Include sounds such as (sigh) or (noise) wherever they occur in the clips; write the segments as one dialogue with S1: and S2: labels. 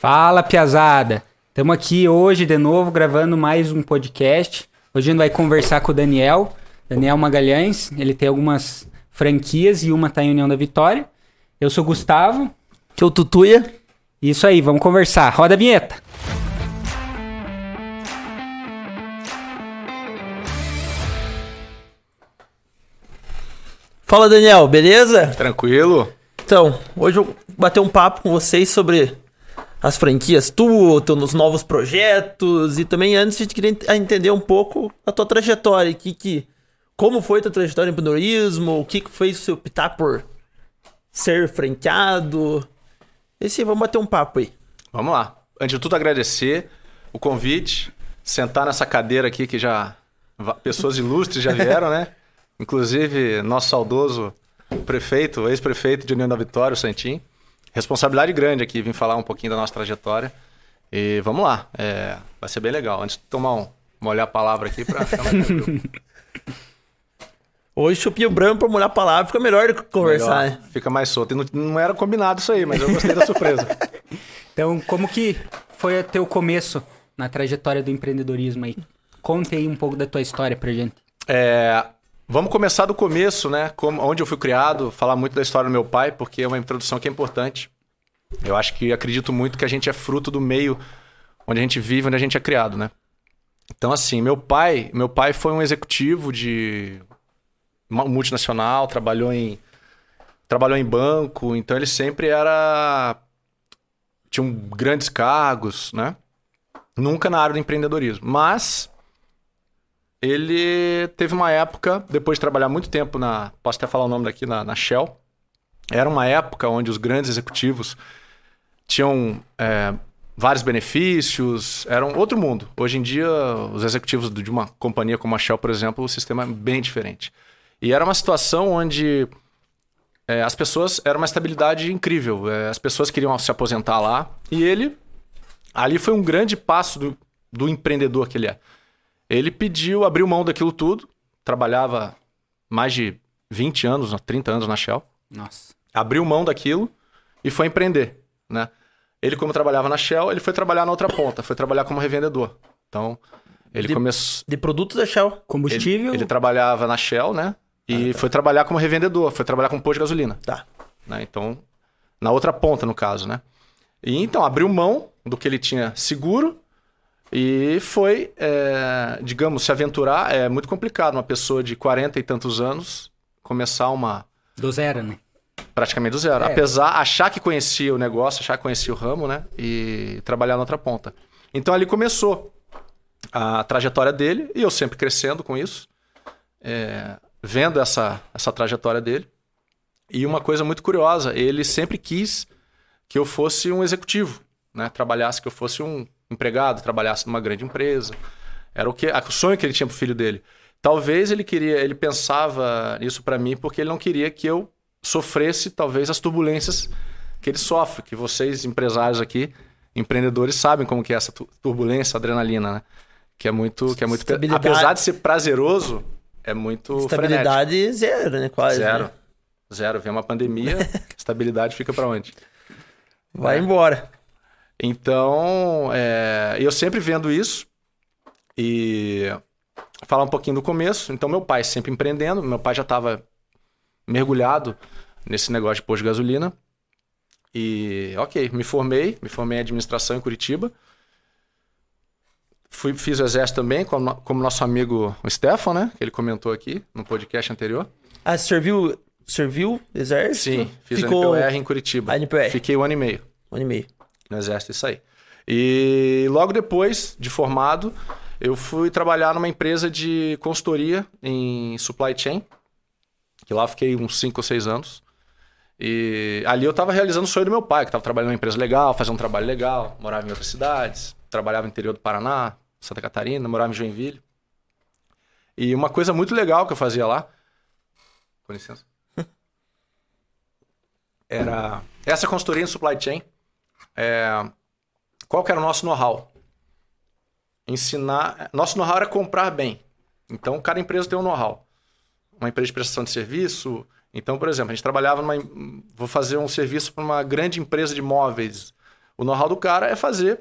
S1: Fala, piazada! Estamos aqui hoje de novo gravando mais um podcast. Hoje a gente vai conversar com o Daniel, Daniel Magalhães. Ele tem algumas franquias e uma está em União da Vitória. Eu sou o Gustavo.
S2: Que é o Tutuia.
S1: Isso aí, vamos conversar. Roda a vinheta.
S2: Fala, Daniel, beleza?
S3: Tranquilo?
S2: Então, hoje eu vou bater um papo com vocês sobre as franquias, tu, teus novos projetos e também antes a gente queria entender um pouco a tua trajetória, que, que como foi tua trajetória em empreendedorismo, o que, que fez você optar por ser franqueado. Esse, vamos bater um papo aí.
S3: Vamos lá. Antes de tudo, agradecer o convite, sentar nessa cadeira aqui que já pessoas ilustres já vieram, né? (laughs) Inclusive, nosso saudoso prefeito, ex-prefeito de União da Vitória, o Santim. Responsabilidade grande aqui, vim falar um pouquinho da nossa trajetória. E vamos lá, é, vai ser bem legal. Antes de tomar um, molhar a palavra aqui para ficar mais (laughs)
S2: Hoje chupinho branco para molhar a palavra fica melhor do que conversar, melhor,
S3: né? Fica mais solto. Não, não, era combinado isso aí, mas eu gostei da surpresa. (laughs)
S1: Então, como que foi o teu começo na trajetória do empreendedorismo aí? Conte aí um pouco da tua história pra gente.
S3: É, Vamos começar do começo, né? Como, onde eu fui criado, falar muito da história do meu pai, porque é uma introdução que é importante. Eu acho que acredito muito que a gente é fruto do meio onde a gente vive, onde a gente é criado, né? Então, assim, meu pai, meu pai foi um executivo de multinacional, trabalhou em trabalhou em banco, então ele sempre era tinha um grandes cargos, né? Nunca na área do empreendedorismo, mas ele teve uma época, depois de trabalhar muito tempo na. Posso até falar o nome daqui, na, na Shell. Era uma época onde os grandes executivos tinham é, vários benefícios, era um outro mundo. Hoje em dia, os executivos de uma companhia como a Shell, por exemplo, o sistema é bem diferente. E era uma situação onde é, as pessoas. Era uma estabilidade incrível. É, as pessoas queriam se aposentar lá. E ele. Ali foi um grande passo do, do empreendedor que ele é. Ele pediu, abriu mão daquilo tudo, trabalhava mais de 20 anos, 30 anos na Shell.
S1: Nossa.
S3: Abriu mão daquilo e foi empreender, né? Ele, como trabalhava na Shell, ele foi trabalhar na outra ponta, foi trabalhar como revendedor. Então, ele começou...
S2: De produtos da Shell?
S1: Combustível?
S3: Ele, ele trabalhava na Shell, né? E ah, tá. foi trabalhar como revendedor, foi trabalhar com posto de gasolina.
S2: Tá.
S3: Né? Então, na outra ponta, no caso, né? E então, abriu mão do que ele tinha seguro e foi, é, digamos, se aventurar é muito complicado. Uma pessoa de 40 e tantos anos começar uma.
S1: Do zero, né?
S3: Praticamente do zero. É. Apesar, achar que conhecia o negócio, achar que conhecia o ramo, né? E trabalhar na outra ponta. Então ali começou a trajetória dele, e eu sempre crescendo com isso, é, vendo essa, essa trajetória dele. E uma coisa muito curiosa, ele sempre quis que eu fosse um executivo, né? Trabalhasse, que eu fosse um empregado, trabalhasse numa grande empresa. Era o que o sonho que ele tinha pro filho dele. Talvez ele queria, ele pensava isso para mim porque ele não queria que eu sofresse talvez as turbulências que ele sofre, que vocês empresários aqui, empreendedores sabem como que é essa turbulência, adrenalina, né? Que é muito, que é muito apesar de ser prazeroso, é muito
S2: estabilidade frenético. zero, né? Quase.
S3: Zero.
S2: Né?
S3: Zero. Vem uma pandemia, (laughs) estabilidade fica para onde?
S2: Vai é. embora.
S3: Então, é, eu sempre vendo isso e falar um pouquinho do começo. Então, meu pai sempre empreendendo, meu pai já estava mergulhado nesse negócio de posto de gasolina. E, ok, me formei, me formei em administração em Curitiba. Fui, fiz o exército também, como, como nosso amigo Stefan, né? Que ele comentou aqui no podcast anterior.
S2: Ah, serviu, serviu exército?
S3: Sim, fiz Ficou... NPR em Curitiba.
S2: A NPR.
S3: Fiquei um ano e meio.
S2: Um ano e meio
S3: no exército isso aí. E logo depois de formado, eu fui trabalhar numa empresa de consultoria em supply chain, que lá fiquei uns 5 ou 6 anos. E ali eu estava realizando o sonho do meu pai, que estava trabalhando numa empresa legal, fazendo um trabalho legal, morava em outras cidades, trabalhava no interior do Paraná, Santa Catarina, morava em Joinville. E uma coisa muito legal que eu fazia lá, com licença, (laughs) era essa consultoria em supply chain é, qual que era o nosso know-how? Ensinar. Nosso know-how era comprar bem. Então, cada empresa tem um know-how. Uma empresa de prestação de serviço. Então, por exemplo, a gente trabalhava numa. Vou fazer um serviço para uma grande empresa de móveis O know-how do cara é fazer,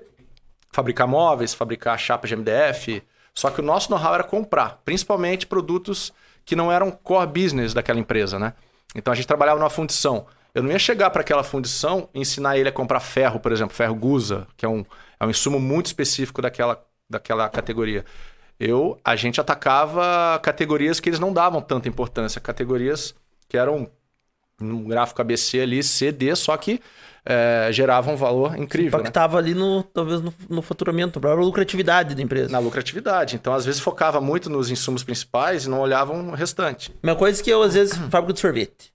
S3: fabricar móveis, fabricar chapa de MDF. Só que o nosso know-how era comprar, principalmente produtos que não eram core business daquela empresa, né? Então a gente trabalhava numa fundição. Eu não ia chegar para aquela fundição e ensinar ele a comprar ferro, por exemplo, ferro Gusa, que é um, é um insumo muito específico daquela, daquela categoria. Eu, a gente atacava categorias que eles não davam tanta importância, categorias que eram no gráfico ABC ali, CD, só que é, geravam um valor incrível.
S2: Impactava né? ali no, talvez no, no faturamento, para a lucratividade da empresa.
S3: Na lucratividade. Então, às vezes, focava muito nos insumos principais e não olhavam o restante.
S2: Uma coisa que eu, às vezes, (clears throat) fábrica de sorvete.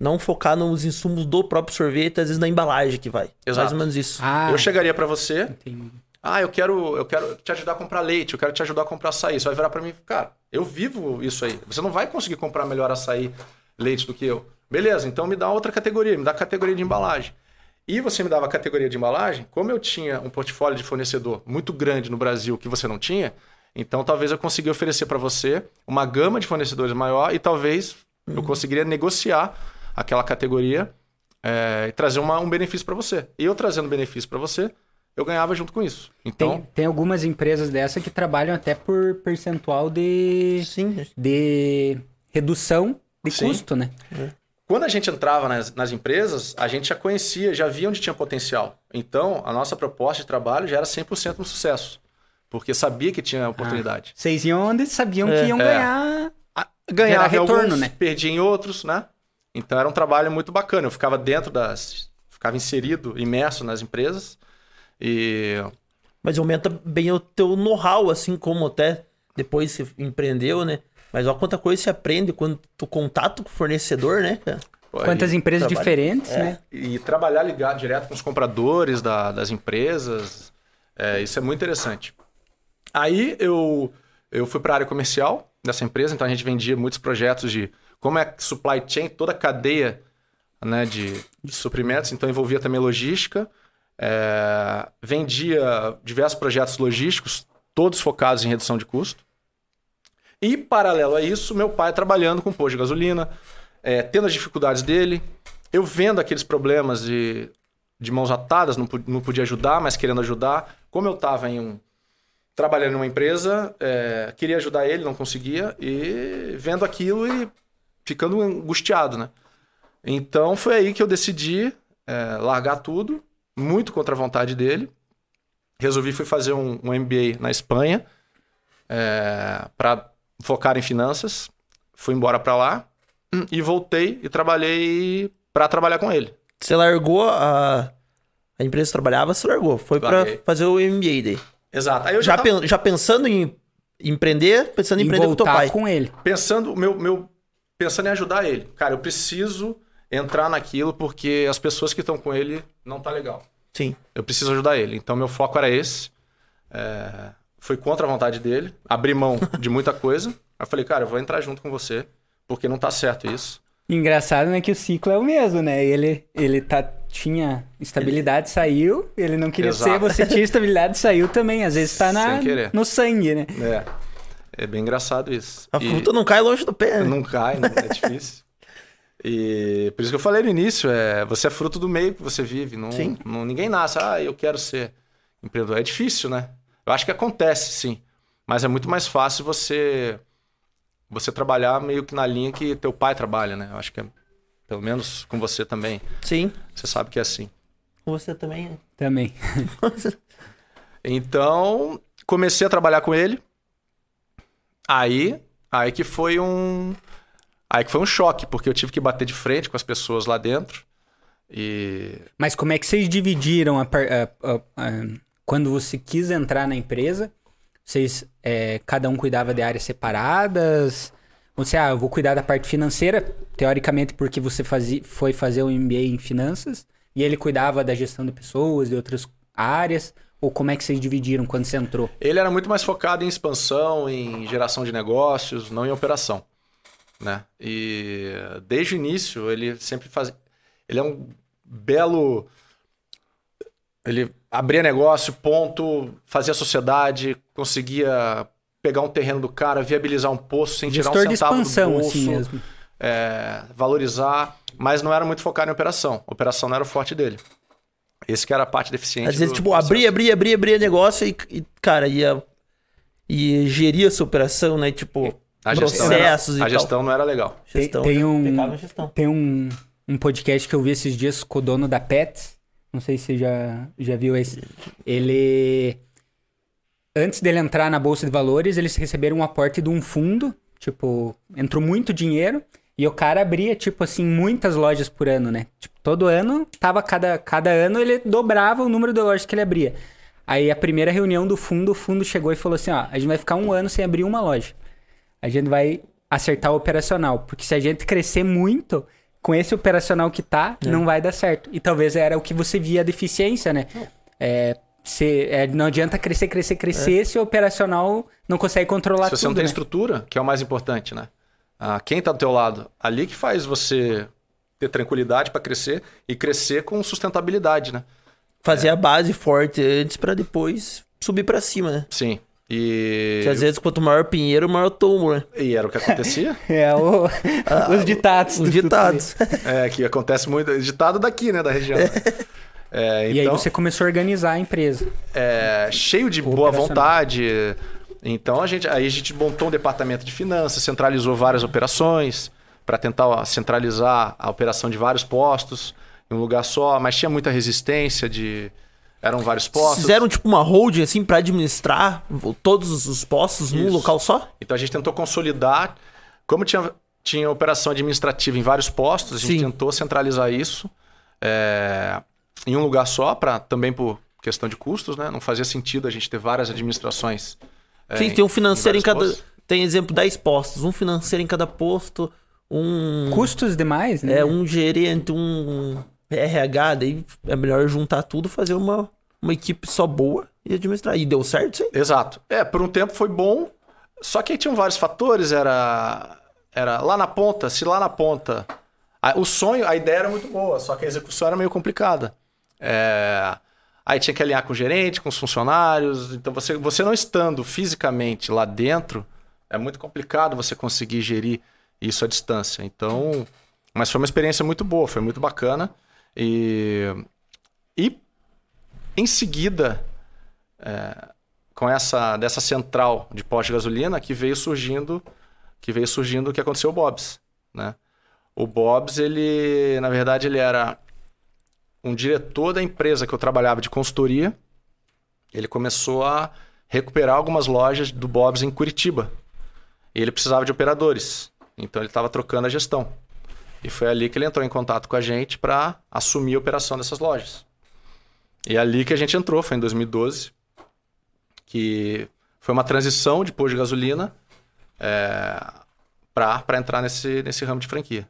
S2: Não focar nos insumos do próprio sorvete, às vezes na embalagem que vai. Exato. Mais ou menos isso.
S3: Ah, eu chegaria para você. Entendi. Ah, eu quero, eu quero te ajudar a comprar leite, eu quero te ajudar a comprar açaí. Você vai virar para mim, cara, eu vivo isso aí. Você não vai conseguir comprar melhor açaí, leite do que eu. Beleza, então me dá outra categoria, me dá a categoria de embalagem. E você me dava a categoria de embalagem, como eu tinha um portfólio de fornecedor muito grande no Brasil que você não tinha, então talvez eu conseguiria oferecer para você uma gama de fornecedores maior e talvez uhum. eu conseguiria negociar aquela categoria é, e trazer uma, um benefício para você. E eu trazendo benefício para você, eu ganhava junto com isso. Então
S1: tem, tem algumas empresas dessa que trabalham até por percentual de
S2: Sim.
S1: de redução de Sim. custo, né?
S3: É. Quando a gente entrava nas, nas, empresas, a gente já conhecia, já via onde tinha potencial. Então, a nossa proposta de trabalho já era 100% no sucesso. Porque sabia que tinha oportunidade.
S1: Ah, vocês iam onde sabiam é, que iam é. ganhar.
S3: Ganhar retorno, alguns, né? Perdia em outros, né? Então era um trabalho muito bacana. Eu ficava dentro das. ficava inserido, imerso nas empresas. E.
S2: Mas aumenta bem o teu know-how, assim como até depois você empreendeu, né? Mas olha quanta coisa você aprende quando tu contato com o fornecedor, né, cara?
S1: Quantas empresas trabalha... diferentes, é. né?
S3: E trabalhar ligado direto com os compradores da, das empresas, é, isso é muito interessante. Aí eu, eu fui para a área comercial dessa empresa, então a gente vendia muitos projetos de como é supply chain, toda a cadeia né, de, de suprimentos, então envolvia também logística, é, vendia diversos projetos logísticos, todos focados em redução de custo. E, paralelo a isso, meu pai trabalhando com posto de gasolina, é, tendo as dificuldades dele, eu vendo aqueles problemas de, de mãos atadas, não, não podia ajudar, mas querendo ajudar. Como eu estava em um, trabalhando em uma empresa, é, queria ajudar ele, não conseguia, e vendo aquilo e ficando angustiado, né? Então foi aí que eu decidi é, largar tudo, muito contra a vontade dele. Resolvi fui fazer um, um MBA na Espanha é, para focar em finanças, fui embora para lá e voltei e trabalhei para trabalhar com ele.
S2: Você largou a, a empresa que trabalhava, você largou, foi para fazer o MBA daí.
S3: Exato.
S2: Aí eu já, já, tava... já pensando em empreender, pensando em empreender com teu pai.
S1: com ele.
S3: Pensando, meu, meu, pensando em ajudar ele. Cara, eu preciso entrar naquilo porque as pessoas que estão com ele não tá legal.
S2: Sim.
S3: Eu preciso ajudar ele. Então meu foco era esse. É foi contra a vontade dele, abri mão de muita coisa. Aí eu falei, cara, eu vou entrar junto com você, porque não tá certo isso.
S1: Engraçado, né, que o ciclo é o mesmo, né? Ele, ele tá, tinha estabilidade, ele... saiu, ele não queria Exato. ser, você tinha (laughs) estabilidade, saiu também. Às vezes tá na, no sangue, né?
S3: É. É bem engraçado isso.
S2: A e... fruta não cai longe do pé, né?
S3: Não cai, não, é difícil. (laughs) E por isso que eu falei no início, é, você é fruto do meio que você vive. Não, Sim. Não, ninguém nasce, ah, eu quero ser empreendedor. É difícil, né? Eu acho que acontece, sim. Mas é muito mais fácil você você trabalhar meio que na linha que teu pai trabalha, né? Eu acho que é, pelo menos com você também.
S2: Sim.
S3: Você sabe que é assim.
S2: Com você também? Né?
S1: Também. (laughs)
S3: então, comecei a trabalhar com ele. Aí, aí que foi um aí que foi um choque, porque eu tive que bater de frente com as pessoas lá dentro. E
S1: Mas como é que vocês dividiram a, a, a, quando você quis entrar na empresa, vocês, é, cada um cuidava de áreas separadas? Você, ah, eu vou cuidar da parte financeira, teoricamente porque você fazia, foi fazer o um MBA em finanças, e ele cuidava da gestão de pessoas, de outras áreas, ou como é que vocês dividiram quando você entrou?
S3: Ele era muito mais focado em expansão, em geração de negócios, não em operação. Né? E desde o início ele sempre fazia. Ele é um belo ele abria negócio, ponto, fazia sociedade, conseguia pegar um terreno do cara, viabilizar um poço sem tirar um centavo de expansão, do bolso, assim mesmo. É, valorizar, mas não era muito focado em operação. Operação não era o forte dele. Esse que era a parte deficiente.
S2: Às vezes,
S3: do
S2: tipo,
S3: processo.
S2: abrir, abrir, abrir, abrir negócio e, e, cara, ia, ia gerir essa operação, né? Tipo,
S3: A gestão, era-
S2: processos e
S3: a
S2: tal.
S3: gestão não era legal.
S1: Tem-
S2: Gestão,
S1: tem um-
S2: a.
S1: Tem um, um podcast que eu vi esses dias com o dono da Pets. Não sei se você já, já viu esse. Ele. Antes dele entrar na Bolsa de Valores, eles receberam um aporte de um fundo. Tipo, entrou muito dinheiro. E o cara abria, tipo assim, muitas lojas por ano, né? Tipo, todo ano, tava cada, cada ano ele dobrava o número de lojas que ele abria. Aí a primeira reunião do fundo, o fundo chegou e falou assim: ó, a gente vai ficar um ano sem abrir uma loja a gente vai acertar o operacional. Porque se a gente crescer muito, com esse operacional que tá,
S2: É.
S1: não vai dar certo. E talvez era o que você via a deficiência, né? É, se, é, não adianta crescer, crescer, crescer se o operacional não consegue controlar
S3: Se você
S1: tudo,
S3: não tem
S1: né?
S3: estrutura, que é o mais importante, né? Ah, quem tá do teu lado? Ali que faz você ter tranquilidade para crescer e crescer com sustentabilidade, né?
S2: Fazer a base forte antes pra depois subir pra cima, né?
S3: Sim. E,
S2: Porque às vezes quanto maior pinheiro, maior tombo, né?
S3: e era o que acontecia. (laughs)
S1: É, o- (laughs) os ditados.
S2: Os
S1: do
S2: ditados.
S3: é, que acontece muito. Ditado daqui, né? Da região. É,
S1: E aí
S3: então,
S1: você começou a organizar a empresa.
S3: é, cheio de
S1: O
S3: boa vontade. Então a gente, aí a gente montou um departamento de finanças, centralizou várias operações para tentar centralizar a operação de vários postos em um lugar só, mas tinha muita resistência de eram vários postos.
S2: Fizeram tipo uma holding assim pra administrar todos os postos num
S3: Isso.
S2: local só?
S3: Então a gente tentou consolidar, como tinha tinha operação administrativa em vários postos, a gente
S2: Sim.
S3: tentou centralizar isso é, em um lugar só, para também por questão de custos, né? Não fazia sentido a gente ter várias administrações. É,
S2: Sim, tem um financeiro em,
S3: vários
S2: cada.
S3: postos.
S2: Tem exemplo 10 postos, um financeiro em cada posto, um.
S1: Custos demais, né?
S2: É, um gerente, um RH, daí é melhor juntar tudo, fazer uma, uma equipe só boa e administrar. E deu certo isso aí?
S3: Exato. É, por um tempo foi bom, só que aí tinham vários fatores, era era lá na ponta, se lá na ponta, a- o sonho, a ideia era muito boa, só que a execução era meio complicada. É, aí tinha que alinhar com o gerente, com os funcionários, então você, você não estando fisicamente lá dentro, é muito complicado você conseguir gerir isso à distância. Então, mas foi uma experiência muito boa, foi muito bacana e e em seguida com essa dessa central de pós de gasolina que veio surgindo que veio surgindo o que aconteceu o Bob's, né? O Bob's ele, na verdade, ele era um diretor da empresa que eu trabalhava de consultoria. Ele começou a recuperar algumas lojas do Bob's em Curitiba. E ele precisava de operadores. Então ele estava trocando a gestão. E foi ali que ele entrou em contato com a gente para assumir a operação dessas lojas. E é ali que a gente entrou, foi em 2012 que foi uma transição de posto de gasolina é, para entrar nesse, nesse ramo de franquia.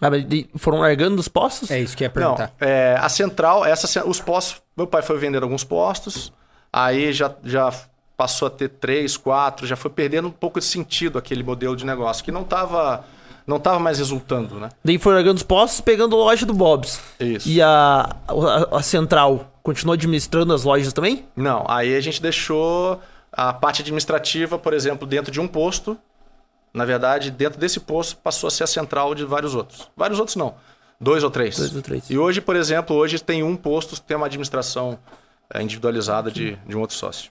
S2: Ah, mas foram largando dos postos?
S1: É isso que eu ia
S3: Não,
S1: perguntar.
S3: é, a central, essa, os postos, meu pai foi vendendo alguns postos, aí já, já passou a ter três, quatro, já foi perdendo um pouco de sentido aquele modelo de negócio, que não estava não tava mais resultando, né?
S2: Daí foram largando os postos, pegando a loja do Bob's.
S3: Isso.
S2: E a, a, a central continuou administrando as lojas também?
S3: Não, aí a gente deixou a parte administrativa, por exemplo, dentro de um posto. Na verdade, dentro desse posto passou a ser a central de vários outros. Vários outros não, dois ou três.
S2: Dois ou três.
S3: E hoje, por exemplo, hoje tem um posto que tem uma administração é, individualizada de, de um outro sócio.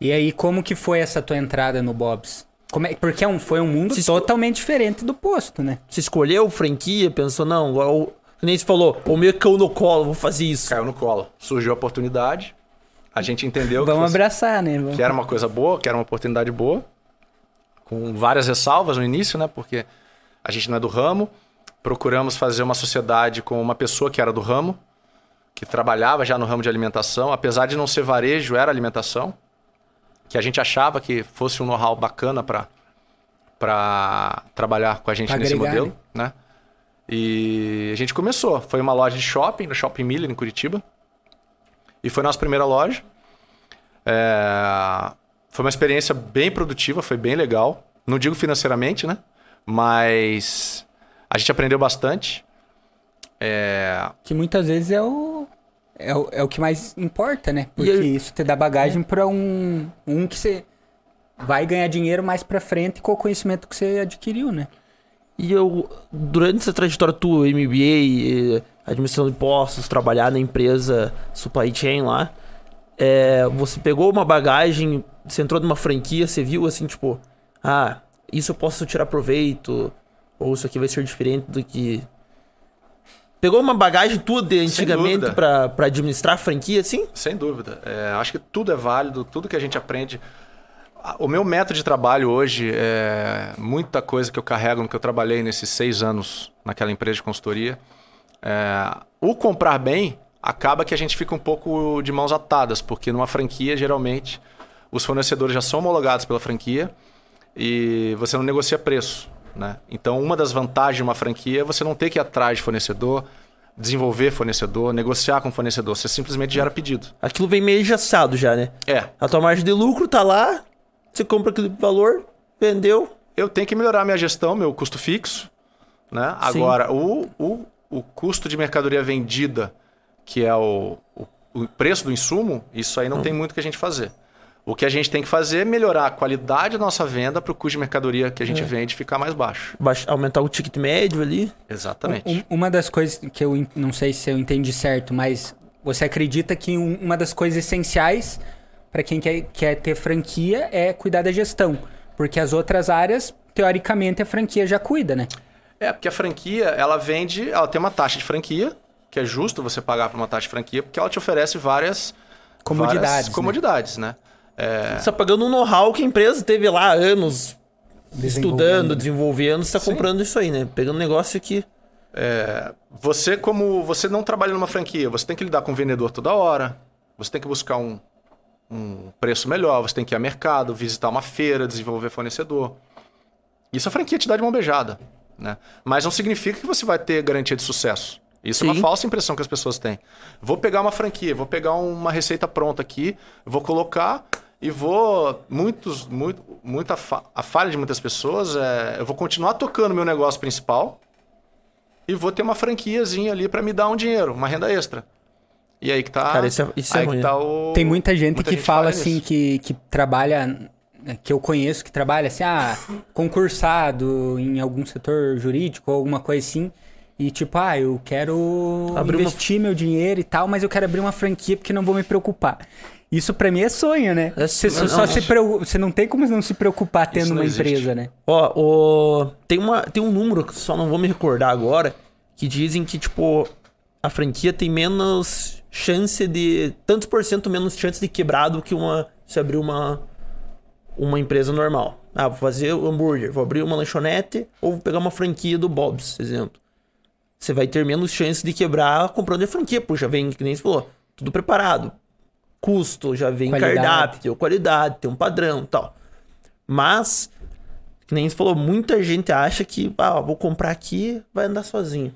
S1: E aí, como que foi essa tua entrada no Bob's? Como é, porque é um, foi um mundo
S2: Se esco-
S1: totalmente diferente do posto, né?
S2: Você escolheu franquia, pensou, não, o, nem você falou, o meu caiu no colo, vou fazer isso.
S3: Caiu no colo. Surgiu a oportunidade, a gente entendeu que,
S1: Vamos abraçar, né? Vamos-
S3: que era uma coisa boa, que era uma oportunidade boa, com várias ressalvas no início, né? Porque a gente não é do ramo. Procuramos fazer uma sociedade com uma pessoa que era do ramo, que trabalhava já no ramo de alimentação, apesar de não ser varejo, era alimentação, que a gente achava que fosse um know-how bacana para para trabalhar com a gente
S1: Pra
S3: nesse
S1: agregar,
S3: modelo, né? E a gente começou. Foi uma loja de shopping, no Shopping Miller, em Curitiba. E foi nossa primeira loja. É, Foi uma experiência bem produtiva, foi bem legal. Não digo financeiramente, né? Mas a gente aprendeu bastante. É,
S1: Que muitas vezes é o, é o, é o que mais importa, né? Porque
S2: eu-
S1: isso te dá bagagem pra um, um que você vai ganhar dinheiro mais pra frente com o conhecimento que você adquiriu, né?
S2: E eu, durante essa trajetória tua, MBA, eh, administração de impostos, trabalhar na empresa supply chain lá. É, você pegou uma bagagem, você entrou numa franquia, você viu assim, tipo, ah, isso eu posso tirar proveito, ou isso aqui vai ser diferente do que. Pegou uma bagagem tua de antigamente pra administrar a franquia, assim?
S3: Sem dúvida. É, acho que tudo é válido, tudo que a gente aprende. O meu método de trabalho hoje é muita coisa que eu carrego no que eu trabalhei nesses seis anos naquela empresa de consultoria. É, o comprar bem acaba que a gente fica um pouco de mãos atadas, porque numa franquia, geralmente, os fornecedores já são homologados pela franquia e você não negocia preço. Né? Então, uma das vantagens de uma franquia é você não ter que ir atrás de fornecedor, desenvolver fornecedor, negociar com fornecedor. Você simplesmente gera pedido.
S2: Aquilo vem meio engessado já, né?
S3: É,
S2: A tua margem de lucro tá lá, você compra aquele valor, vendeu.
S3: eu tenho que melhorar minha gestão, meu custo fixo. Né? Agora, o, o, o custo de mercadoria vendida, que é o, o, o preço do insumo, isso aí não tem muito que a gente fazer. O que a gente tem que fazer é melhorar a qualidade da nossa venda para o custo de mercadoria que a gente vende ficar mais baixo.
S2: Baixa- aumentar o ticket médio ali.
S3: Exatamente.
S1: Um- uma das coisas que eu não sei se eu entendi certo, mas você acredita que um- uma das coisas essenciais para quem quer, quer ter franquia é cuidar da gestão. Porque as outras áreas, teoricamente, a franquia já cuida, né?
S3: É, porque a franquia, ela vende, ela tem uma taxa de franquia, que é justo você pagar por uma taxa de franquia, porque ela te oferece várias
S1: Comodidades,
S3: várias
S1: né?
S3: comodidades, né?
S2: Você tá pagando um know-how que a empresa teve lá anos
S1: Desenvolvendo.
S2: estudando, desenvolvendo, você tá comprando isso aí, né? Pegando um negócio que.
S3: Você, como você não trabalha numa franquia, você tem que lidar com o vendedor toda hora, você tem que buscar um, um preço melhor, você tem que ir ao mercado, visitar uma feira, desenvolver fornecedor. Isso a franquia te dá de mão beijada, né? Mas não significa que você vai ter garantia de sucesso. Isso é
S2: Sim.
S3: uma falsa impressão que as pessoas têm. Vou pegar uma franquia, vou pegar uma receita pronta aqui, vou colocar e vou muitos muito muita fa- a falha de muitas pessoas é eu vou continuar tocando meu negócio principal e vou ter uma franquiazinha ali para me dar um dinheiro, uma renda extra. E aí que tá.
S2: Cara, isso é- isso é
S3: aí
S2: ruim,
S3: que tá o
S1: Tem muita gente
S3: muita
S1: que
S3: gente
S1: fala
S3: faz
S1: assim, que, que trabalha, que eu conheço, que trabalha assim, ah, concursado em algum setor jurídico ou alguma coisa assim. E tipo, ah, eu quero
S2: Abrir uma-
S1: investir meu dinheiro e tal, mas eu quero abrir uma franquia porque não vou me preocupar. Isso pra mim é sonho, né?
S2: É
S1: Você
S2: sonho,
S1: só
S2: não,
S1: se preu- você não tem como não se preocupar tendo
S3: não
S1: uma
S3: existe.
S1: empresa, né?
S2: Ó, tem, uma... tem um número que só não vou me recordar agora, que dizem que, tipo, a franquia tem menos chance de. Tantos por cento menos chance de quebrar do que uma. Se abrir uma. Uma empresa normal. Ah, vou fazer o hambúrguer, vou abrir uma lanchonete ou vou pegar uma franquia do Bob's, exemplo. Você vai ter menos chance de quebrar comprando a franquia, porque já vem, que nem você falou, tudo preparado. Custo, já vem
S1: Qualidade.
S2: cardápio, qualidade, tem um padrão e tal. Mas, que nem você falou, muita gente acha que, ah, vou comprar aqui, vai andar sozinho.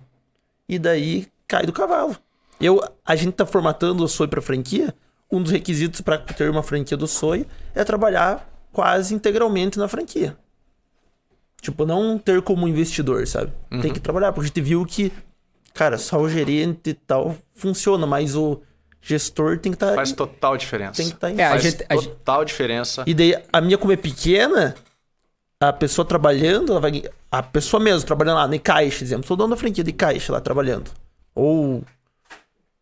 S2: E daí cai do cavalo. Eu, a gente tá formatando o Soy para franquia. Um dos requisitos para ter uma franquia do Soy é trabalhar quase integralmente na franquia. Tipo, não ter como investidor, sabe? Tem que trabalhar, porque a gente viu que, cara, só o gerente e tal funciona, mas o gestor tem que estar.
S3: Faz total diferença.
S2: tem que estar em
S1: É, a
S3: Faz
S1: gente- a gente-
S3: total diferença.
S2: e daí, a minha, como é pequena, a pessoa trabalhando, ela vai. A pessoa mesmo trabalhando lá, em caixa, exemplo. Sou dono da franquia de caixa lá trabalhando. Ou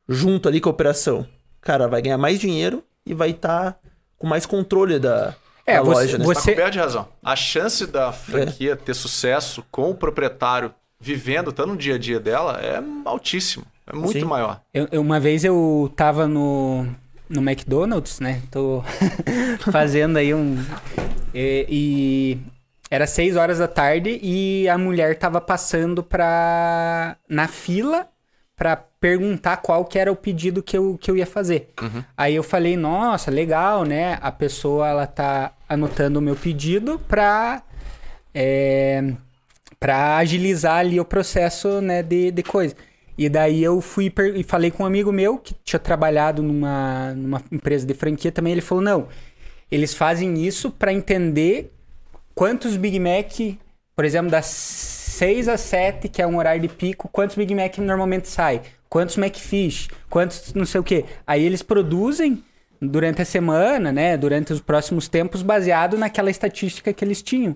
S2: junto ali com a operação. Cara, vai ganhar mais dinheiro e vai estar com mais controle da,
S1: É,
S2: da
S1: você-
S2: loja, né?
S1: você-
S3: Tá de razão. A chance da franquia ter sucesso com o proprietário vivendo, estando no dia a dia dela, é altíssimo. É muito
S2: Sim.
S3: maior.
S1: Eu- eu- uma vez eu tava no, no McDonald's, né? Tô (laughs) fazendo aí um. E, e era seis horas da tarde e a mulher tava passando pra. na fila pra perguntar qual que era o pedido que eu, que eu ia fazer. Aí eu falei, nossa, legal, né? A pessoa ela tá anotando o meu pedido pra. É, para agilizar ali o processo, né, de, de coisa. E daí eu fui e falei com um amigo meu que tinha trabalhado numa, numa empresa de franquia também. Ele falou: não, eles fazem isso para entender quantos Big Mac, por exemplo, das 6 às 7, que é um horário de pico, quantos Big Mac normalmente sai, quantos McFish, quantos não sei o quê. Aí eles produzem durante a semana, né, durante os próximos tempos, baseado naquela estatística que eles tinham.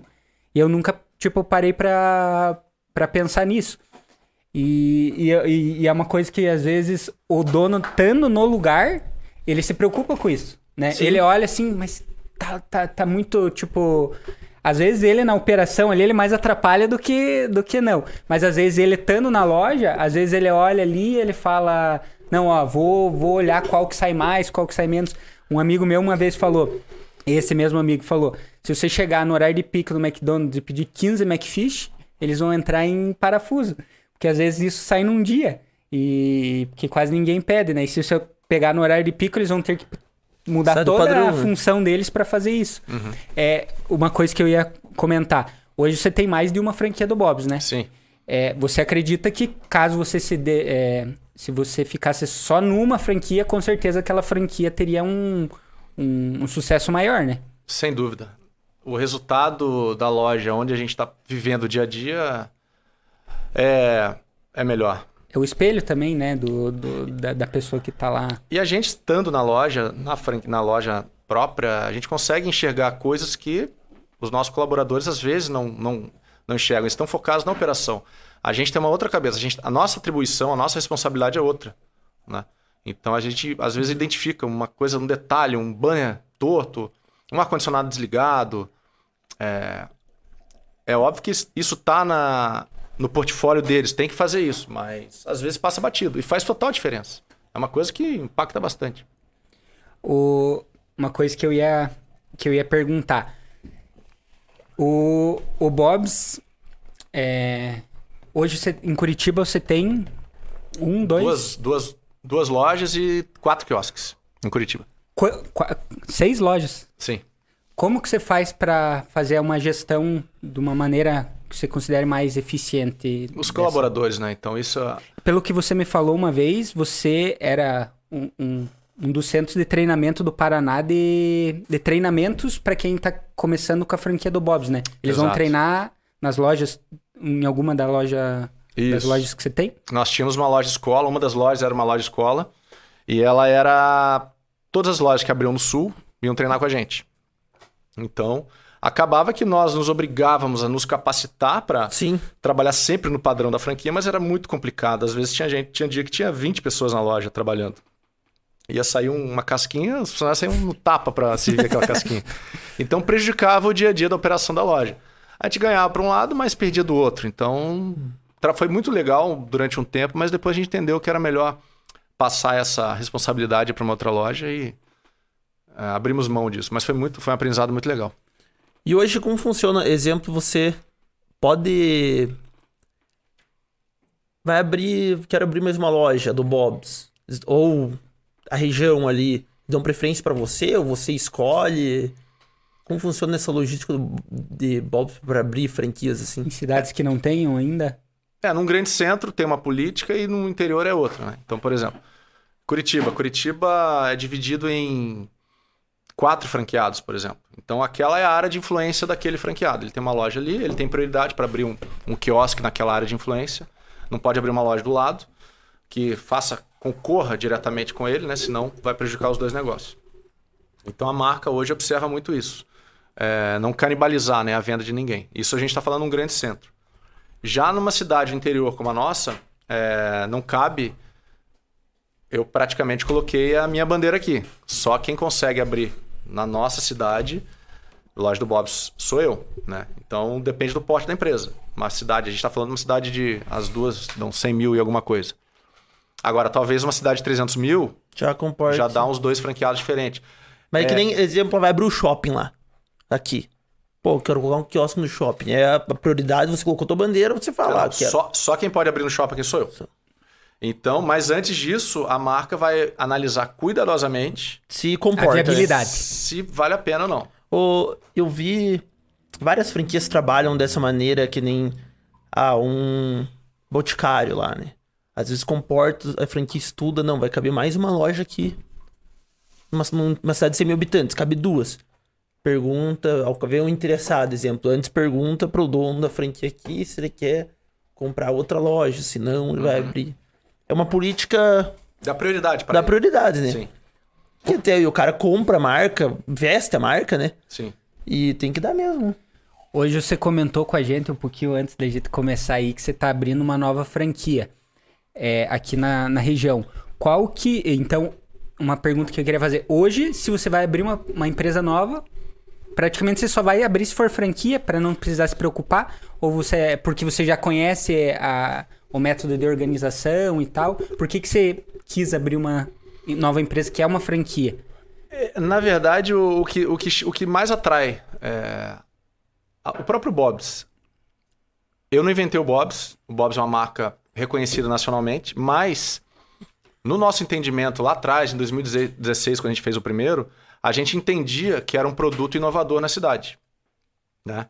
S1: E eu nunca, tipo, parei pra, pra pensar nisso. E, e, e é uma coisa que às vezes o dono estando no lugar, ele se preocupa com isso, né?
S2: Sim.
S1: Ele olha assim, mas tá, tá, tá muito, tipo... Às vezes ele na operação ali, ele mais atrapalha do que, do que não. Mas às vezes ele estando na loja, às vezes ele olha ali ele fala... Não, ó, vou, vou olhar qual que sai mais, qual que sai menos. Um amigo meu uma vez falou... Esse mesmo amigo falou: se você chegar no horário de pico no McDonald's e pedir 15 McFish, eles vão entrar em parafuso. Porque às vezes isso sai num dia. E que quase ninguém pede, né? E se você pegar no horário de pico, eles vão ter que mudar toda
S2: padrão,
S1: a
S2: né?
S1: função deles para fazer isso. É uma coisa que eu ia comentar. Hoje você tem mais de uma franquia do Bob's, né?
S3: Sim.
S1: É, você acredita que caso você se dê, é, se você ficasse só numa franquia, com certeza aquela franquia teria um, um, um sucesso maior, né?
S3: Sem dúvida. O resultado da loja onde a gente está vivendo o dia a dia é, é melhor.
S1: É o espelho também, né? Do, do- da, da pessoa que tá lá.
S3: E a gente estando na loja, na, na loja própria, a gente consegue enxergar coisas que os nossos colaboradores às vezes não, não, não enxergam. Eles estão focados na operação. A gente tem uma outra cabeça. A, gente, a nossa atribuição, a nossa responsabilidade é outra. Né? Então a gente às vezes identifica uma coisa, um detalhe, um banner torto, um ar-condicionado desligado. É, é óbvio que isso está na, no portfólio deles, tem que fazer isso, mas às vezes passa batido e faz total diferença. É uma coisa que impacta bastante.
S1: O, uma coisa que eu ia, que eu ia perguntar. O, o Bob's, é, hoje você- em Curitiba você tem um, dois,
S3: Duas, duas, duas lojas e quatro quiosques em Curitiba.
S1: qua- qua- seis lojas.
S3: Sim.
S1: Como que você faz para fazer uma gestão de uma maneira que você considere mais eficiente?
S3: Os
S1: dessa?
S3: colaboradores, né? Então isso é-
S1: Pelo que você me falou uma vez, você era um, um, um dos centros de treinamento do Paraná de, de treinamentos para quem tá começando com a franquia do Bob's, né? Eles vão
S3: Exato.
S1: treinar nas lojas, em alguma da loja, das lojas que você tem?
S3: nós tínhamos uma loja escola, uma das lojas era uma loja escola, e ela era. Todas as lojas que abriam no sul iam treinar com a gente. Então, acabava que nós nos obrigávamos a nos capacitar para trabalhar sempre no padrão da franquia, mas era muito complicado. Às vezes tinha gente, tinha dia que tinha 20 pessoas na loja trabalhando. Ia sair um- uma casquinha, os funcionários saíam no tapa para servir aquela (laughs) casquinha. Então prejudicava o dia a dia da operação da loja. A gente ganhava para um lado, mas perdia do outro. Então foi muito legal durante um tempo, mas depois a gente entendeu que era melhor passar essa responsabilidade para uma outra loja e abrimos mão disso. Mas foi muito, foi um aprendizado muito legal.
S2: E hoje como funciona? Exemplo, você pode vai abrir, quero abrir mais uma loja do Bob's ou a região ali dão preferência pra você ou você escolhe? Como funciona essa logística de Bob's para abrir franquias assim?
S1: Em cidades que não tenham ainda?
S3: É, num grande centro tem uma política e no interior é outra, né? Então, por exemplo, Curitiba. Curitiba é dividido em quatro franqueados, por exemplo. Então, aquela é a área de influência daquele franqueado. Ele tem uma loja ali, ele tem prioridade para abrir um, um quiosque naquela área de influência. Não pode abrir uma loja do lado que faça, concorra diretamente com ele, né? Senão vai prejudicar os dois negócios. Então, a marca hoje observa muito isso. É, não canibalizar né, a venda de ninguém. Isso a gente está falando num grande centro. Já numa cidade interior como a nossa, é, não cabe. Eu praticamente coloquei a minha bandeira aqui. Só quem consegue abrir na nossa cidade, loja do Bob's, sou eu. Né? Então depende do porte da empresa. Uma cidade, a gente está falando de uma cidade de. As duas dão 100 mil e alguma coisa. Agora, talvez uma cidade de 300 mil
S2: Já comporta.
S3: já dá uns dois franqueados diferentes.
S2: Mas é que
S3: É.
S2: nem exemplo, vai abrir o shopping lá. Aqui. Pô, quero colocar um quiosque no shopping. É a prioridade, você colocou tua bandeira, você fala, ah,
S3: Não,
S2: quero.
S3: só, só quem pode abrir no shopping aqui sou eu. Então, mas antes disso, a marca vai analisar cuidadosamente
S2: Se comporta.
S1: A viabilidade.
S3: se vale a pena ou não.
S2: Ô, eu vi várias franquias trabalham dessa maneira, que nem ah, um boticário lá, né? Às vezes comporta, a franquia estuda, não, vai caber mais uma loja aqui. Numa, numa cidade de 100 mil habitantes, cabe duas. Pergunta, ao ver um interessado, exemplo, antes pergunta pro dono da franquia aqui se ele quer comprar outra loja, se não, ele vai abrir. É uma política
S3: Dá prioridade para
S2: da prioridade, né?
S3: Sim,
S2: Que até aí o cara compra a marca, veste a marca, né?
S3: sim.
S2: E tem que dar mesmo.
S1: Hoje você comentou com a gente um pouquinho antes da gente começar aí que você está abrindo uma nova franquia é, aqui na, na região. Qual que. Então, uma pergunta que eu queria fazer. Hoje, se você vai abrir uma, uma empresa nova, praticamente você só vai abrir se for franquia para não precisar se preocupar? Ou você. é Porque você já conhece a, o método de organização e tal? Por que, que você quis abrir uma nova empresa que é uma franquia?
S3: Na verdade, o, o que, o, que, o que mais atrai é o próprio Bob's. Eu não inventei o Bob's. O Bob's é uma marca reconhecida nacionalmente, mas no nosso entendimento lá atrás, em 2016, quando a gente fez o primeiro, a gente entendia que era um produto inovador na cidade. Né?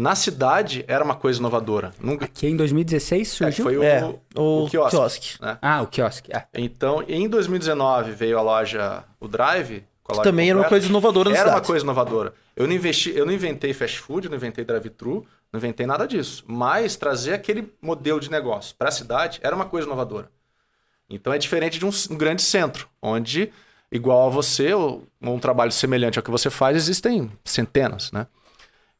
S3: Na cidade era uma coisa inovadora. Nunca...
S1: Que em 2016
S3: É,
S1: surgiu?
S3: foi o,
S2: É,
S3: o,
S2: o
S3: quiosque.
S2: quiosque.
S3: né?
S1: Ah, o quiosque. Ah,
S3: Então, em 2019 veio a loja, o Drive. com a
S2: Que
S3: loja
S2: também era uma coisa inovadora na
S3: Era uma
S2: cidade.
S3: coisa inovadora. Eu não investi, eu não inventei fast food, eu não inventei drive-thru, não inventei nada disso. Mas trazer aquele modelo de negócio para a cidade era uma coisa inovadora. Então é diferente de um, um grande centro, onde, igual a você, ou um trabalho semelhante ao que você faz, existem centenas, né?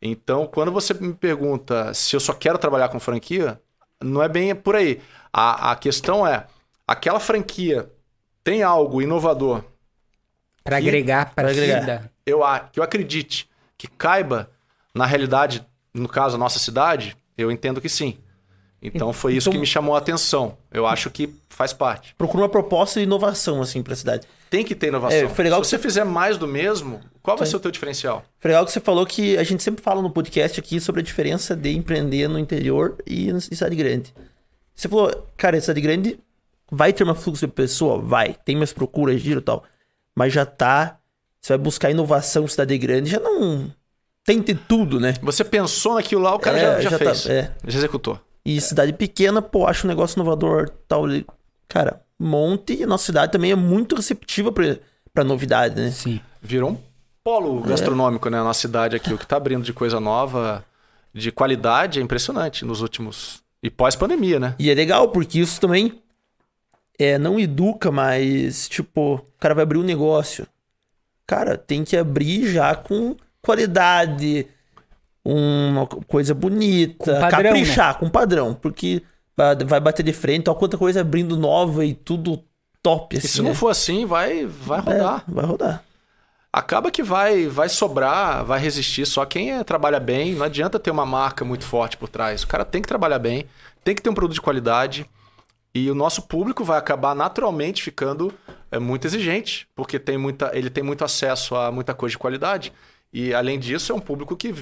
S3: Então, quando você me pergunta se eu só quero trabalhar com franquia, não é bem por aí. A, a questão é, aquela franquia tem algo inovador
S1: para agregar para
S2: agregar.
S1: vida.
S3: eu, que eu acredite que caiba na realidade, no caso, a nossa cidade, eu entendo que sim. Então foi isso
S2: Então-
S3: que me chamou a atenção. Eu acho que faz parte.
S2: Procura uma proposta de inovação, assim, pra cidade.
S3: Tem que ter inovação.
S2: É, foi legal
S3: Se você fizer mais do mesmo, qual vai
S2: Sim.
S3: ser o teu diferencial?
S2: Foi legal que você falou que a gente sempre fala no podcast aqui sobre a diferença de empreender no interior e em cidade grande. Você falou, cara, em cidade grande vai ter uma fluxo de pessoa? Vai. Tem mais procura, giro e tal. Mas já tá. Você vai buscar inovação em cidade grande, já não. Tem de tudo, né?
S3: Você pensou naquilo lá, o cara
S2: É,
S3: já, já
S2: já tá-
S3: fez.
S2: é.
S3: Já executou.
S2: E cidade pequena, pô, acho um negócio inovador, tal. Cara, monte e a nossa cidade também é muito receptiva pra, pra novidade, né?
S1: Sim.
S3: Virou um polo gastronômico, né? A nossa cidade aqui. O que tá abrindo de coisa nova, de qualidade, é impressionante nos últimos. E pós-pandemia, né?
S2: E é legal, porque isso também é, não educa, mas, tipo, o cara vai abrir um negócio. Cara, tem que abrir já com qualidade, uma coisa bonita,
S1: Com padrão,
S2: caprichar com padrão, porque vai- vai bater de frente, ó, quanta coisa abrindo nova e tudo top,
S3: E
S2: assim,
S3: se não
S2: né?
S3: for assim, vai, vai rodar.
S2: É, vai rodar.
S3: Acaba que vai, vai sobrar, vai resistir só quem é, trabalha bem. Não adianta ter uma marca muito forte por trás. O cara tem que trabalhar bem, tem que ter um produto de qualidade. E o nosso público vai acabar naturalmente ficando é, muito exigente, porque tem muita, ele tem muito acesso a muita coisa de qualidade. E além disso, é um público que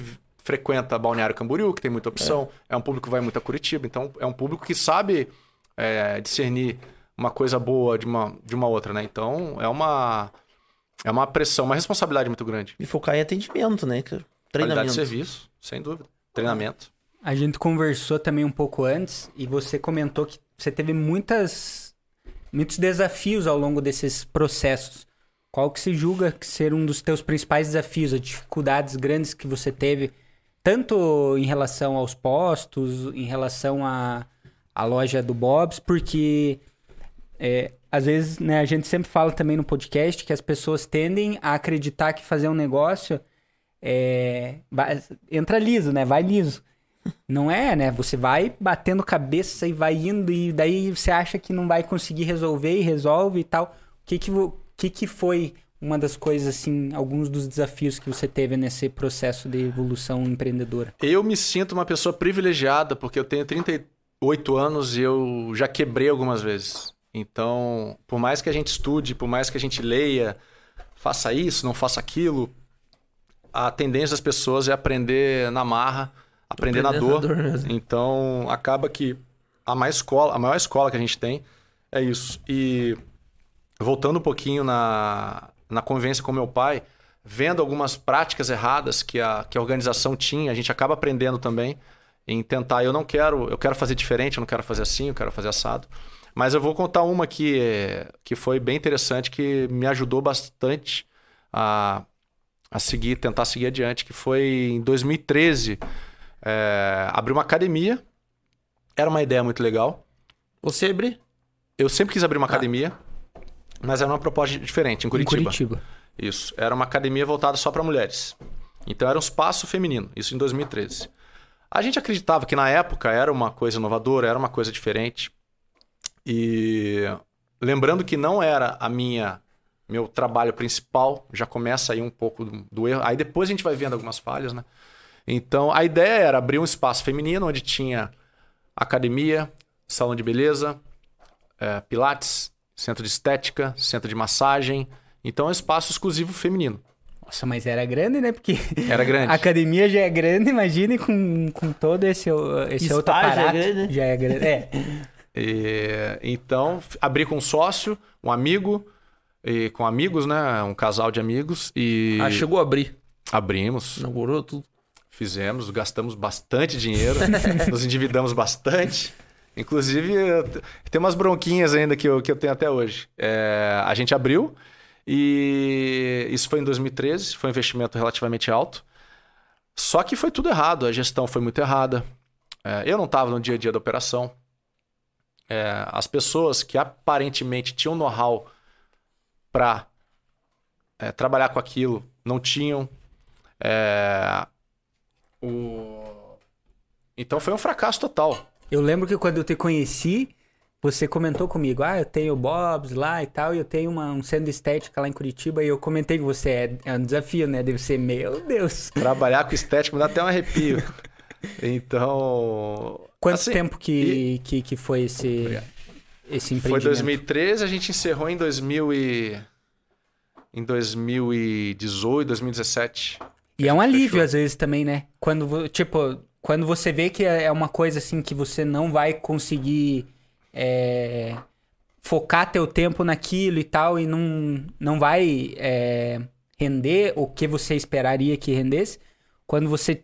S3: frequenta Balneário Camboriú, que tem muita opção. É, um público que vai muito a Curitiba. Então, é um público que sabe é, discernir uma coisa boa de uma, de uma outra, né? Então, é uma, é uma pressão, uma responsabilidade muito grande.
S2: E focar em atendimento, né, cara?
S3: Qualidade
S2: Treinamento.
S3: de serviço, sem dúvida. Treinamento.
S1: A gente conversou também um pouco antes e você comentou que você teve muitas muitos desafios ao longo desses processos. Qual que se julga que ser um dos teus principais desafios, as dificuldades grandes que você teve, tanto em relação aos postos, em relação à loja do Bob's, porque é, às vezes né, a gente sempre fala também no podcast que as pessoas tendem a acreditar que fazer um negócio é, vai- entra liso, né? Vai liso. Não é, né? Você vai batendo cabeça e vai indo e daí você acha que não vai conseguir resolver e resolve e tal. O que que, que, que foi uma das coisas, assim, alguns dos desafios que você teve nesse processo de evolução empreendedora?
S3: Eu me sinto uma pessoa privilegiada porque eu tenho 38 anos e eu já quebrei algumas vezes. Então, por mais que a gente estude, por mais que a gente leia, faça isso, não faça aquilo, a tendência das pessoas é aprender na marra, aprender, na dor.
S2: dor.
S3: Então, acaba que a maior escola, a maior escola que a gente tem é isso. E voltando um pouquinho na, na convivência com meu pai, vendo algumas práticas erradas que a, que a organização tinha, a gente acaba aprendendo também em tentar. Eu não quero, eu quero fazer diferente, eu não quero fazer assim, eu quero fazer assado. Mas eu vou contar uma que, que foi bem interessante, que me ajudou bastante a, a seguir, tentar seguir adiante, que foi em 2013, é, abrir uma academia. Era uma ideia muito legal.
S2: Você abrir?
S3: Eu sempre quis abrir uma academia, mas era uma proposta diferente, em Curitiba.
S1: Em Curitiba.
S3: Isso. Era uma academia voltada só para mulheres. Então era um espaço feminino, isso em 2013. A gente acreditava que na época era uma coisa inovadora, era uma coisa diferente. E lembrando que não era a minha meu trabalho principal, já começa aí um pouco do, do erro. Aí depois a gente vai vendo algumas falhas, né? Então a ideia era abrir um espaço feminino onde tinha academia, salão de beleza, é, pilates, centro de estética, centro de massagem. Então é um espaço exclusivo feminino.
S1: Nossa, mas era grande, né? Porque
S3: Era (laughs) grande.
S1: a academia já é grande, imagine com, com todo esse, esse
S2: Spa
S1: outro
S2: já é
S1: aparato.
S2: grande, né?
S1: Já é grande. É. (laughs)
S3: E, então, abri com um sócio, um amigo, e com amigos, né? Um casal de amigos. E
S2: Ah, chegou a abrir.
S3: abrimos,
S2: Inaugurou tudo.
S3: fizemos, gastamos bastante dinheiro, (laughs) nos endividamos bastante. Inclusive, tem umas bronquinhas ainda que eu, que eu tenho até hoje. É, a gente abriu e isso foi em 2013, foi um investimento relativamente alto. Só que foi tudo errado, a gestão foi muito errada. É, eu não estava no dia a dia da operação. É, as pessoas que aparentemente tinham know-how para trabalhar com aquilo não tinham. É, o... Então foi um fracasso total.
S1: Eu lembro que quando eu te conheci, você comentou comigo, ah, eu tenho Bob's lá e tal, e eu tenho uma, um centro estética lá em Curitiba, e eu comentei com você, é, é um desafio, né? Deve ser, meu Deus.
S3: Trabalhar com estética me dá até um arrepio. Então.
S1: Quanto
S3: assim,
S1: tempo que, que, que foi esse, esse empreendimento?
S3: Foi 2013, a gente encerrou em 2000 e... em 2018, 2017.
S1: E é um alívio
S3: Fechou.
S1: às vezes também, né? Quando, tipo, quando você vê que é é uma coisa assim que você não vai conseguir é, focar teu tempo naquilo e tal, e não, não vai é, render o que você esperaria que rendesse, quando você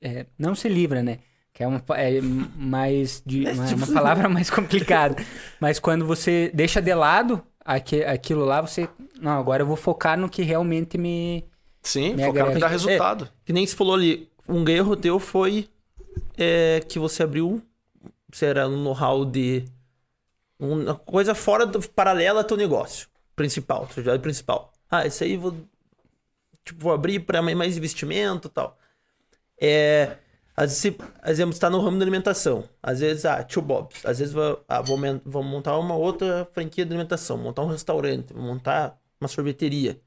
S1: é, não se livra, né? Que é uma, é mais de, (laughs) uma, uma palavra mais complicada. Mas quando você deixa de lado aque- aquilo lá, você. Não, agora eu vou focar no que realmente me.
S3: Sim,
S1: Me
S3: focar no que dá resultado.
S2: Que nem se falou ali, um erro teu foi é, que você abriu, era um know-how de uma coisa fora do paralela ao teu negócio principal, teu atividade principal. Ah, isso aí vou tipo vou abrir para mais investimento, tal. É, às vezes, às vezes está no ramo da alimentação. Às vezes, ah, tio Bob's. Às vezes, ah, vou, vou montar uma outra franquia de alimentação, montar um restaurante, montar uma sorveteria.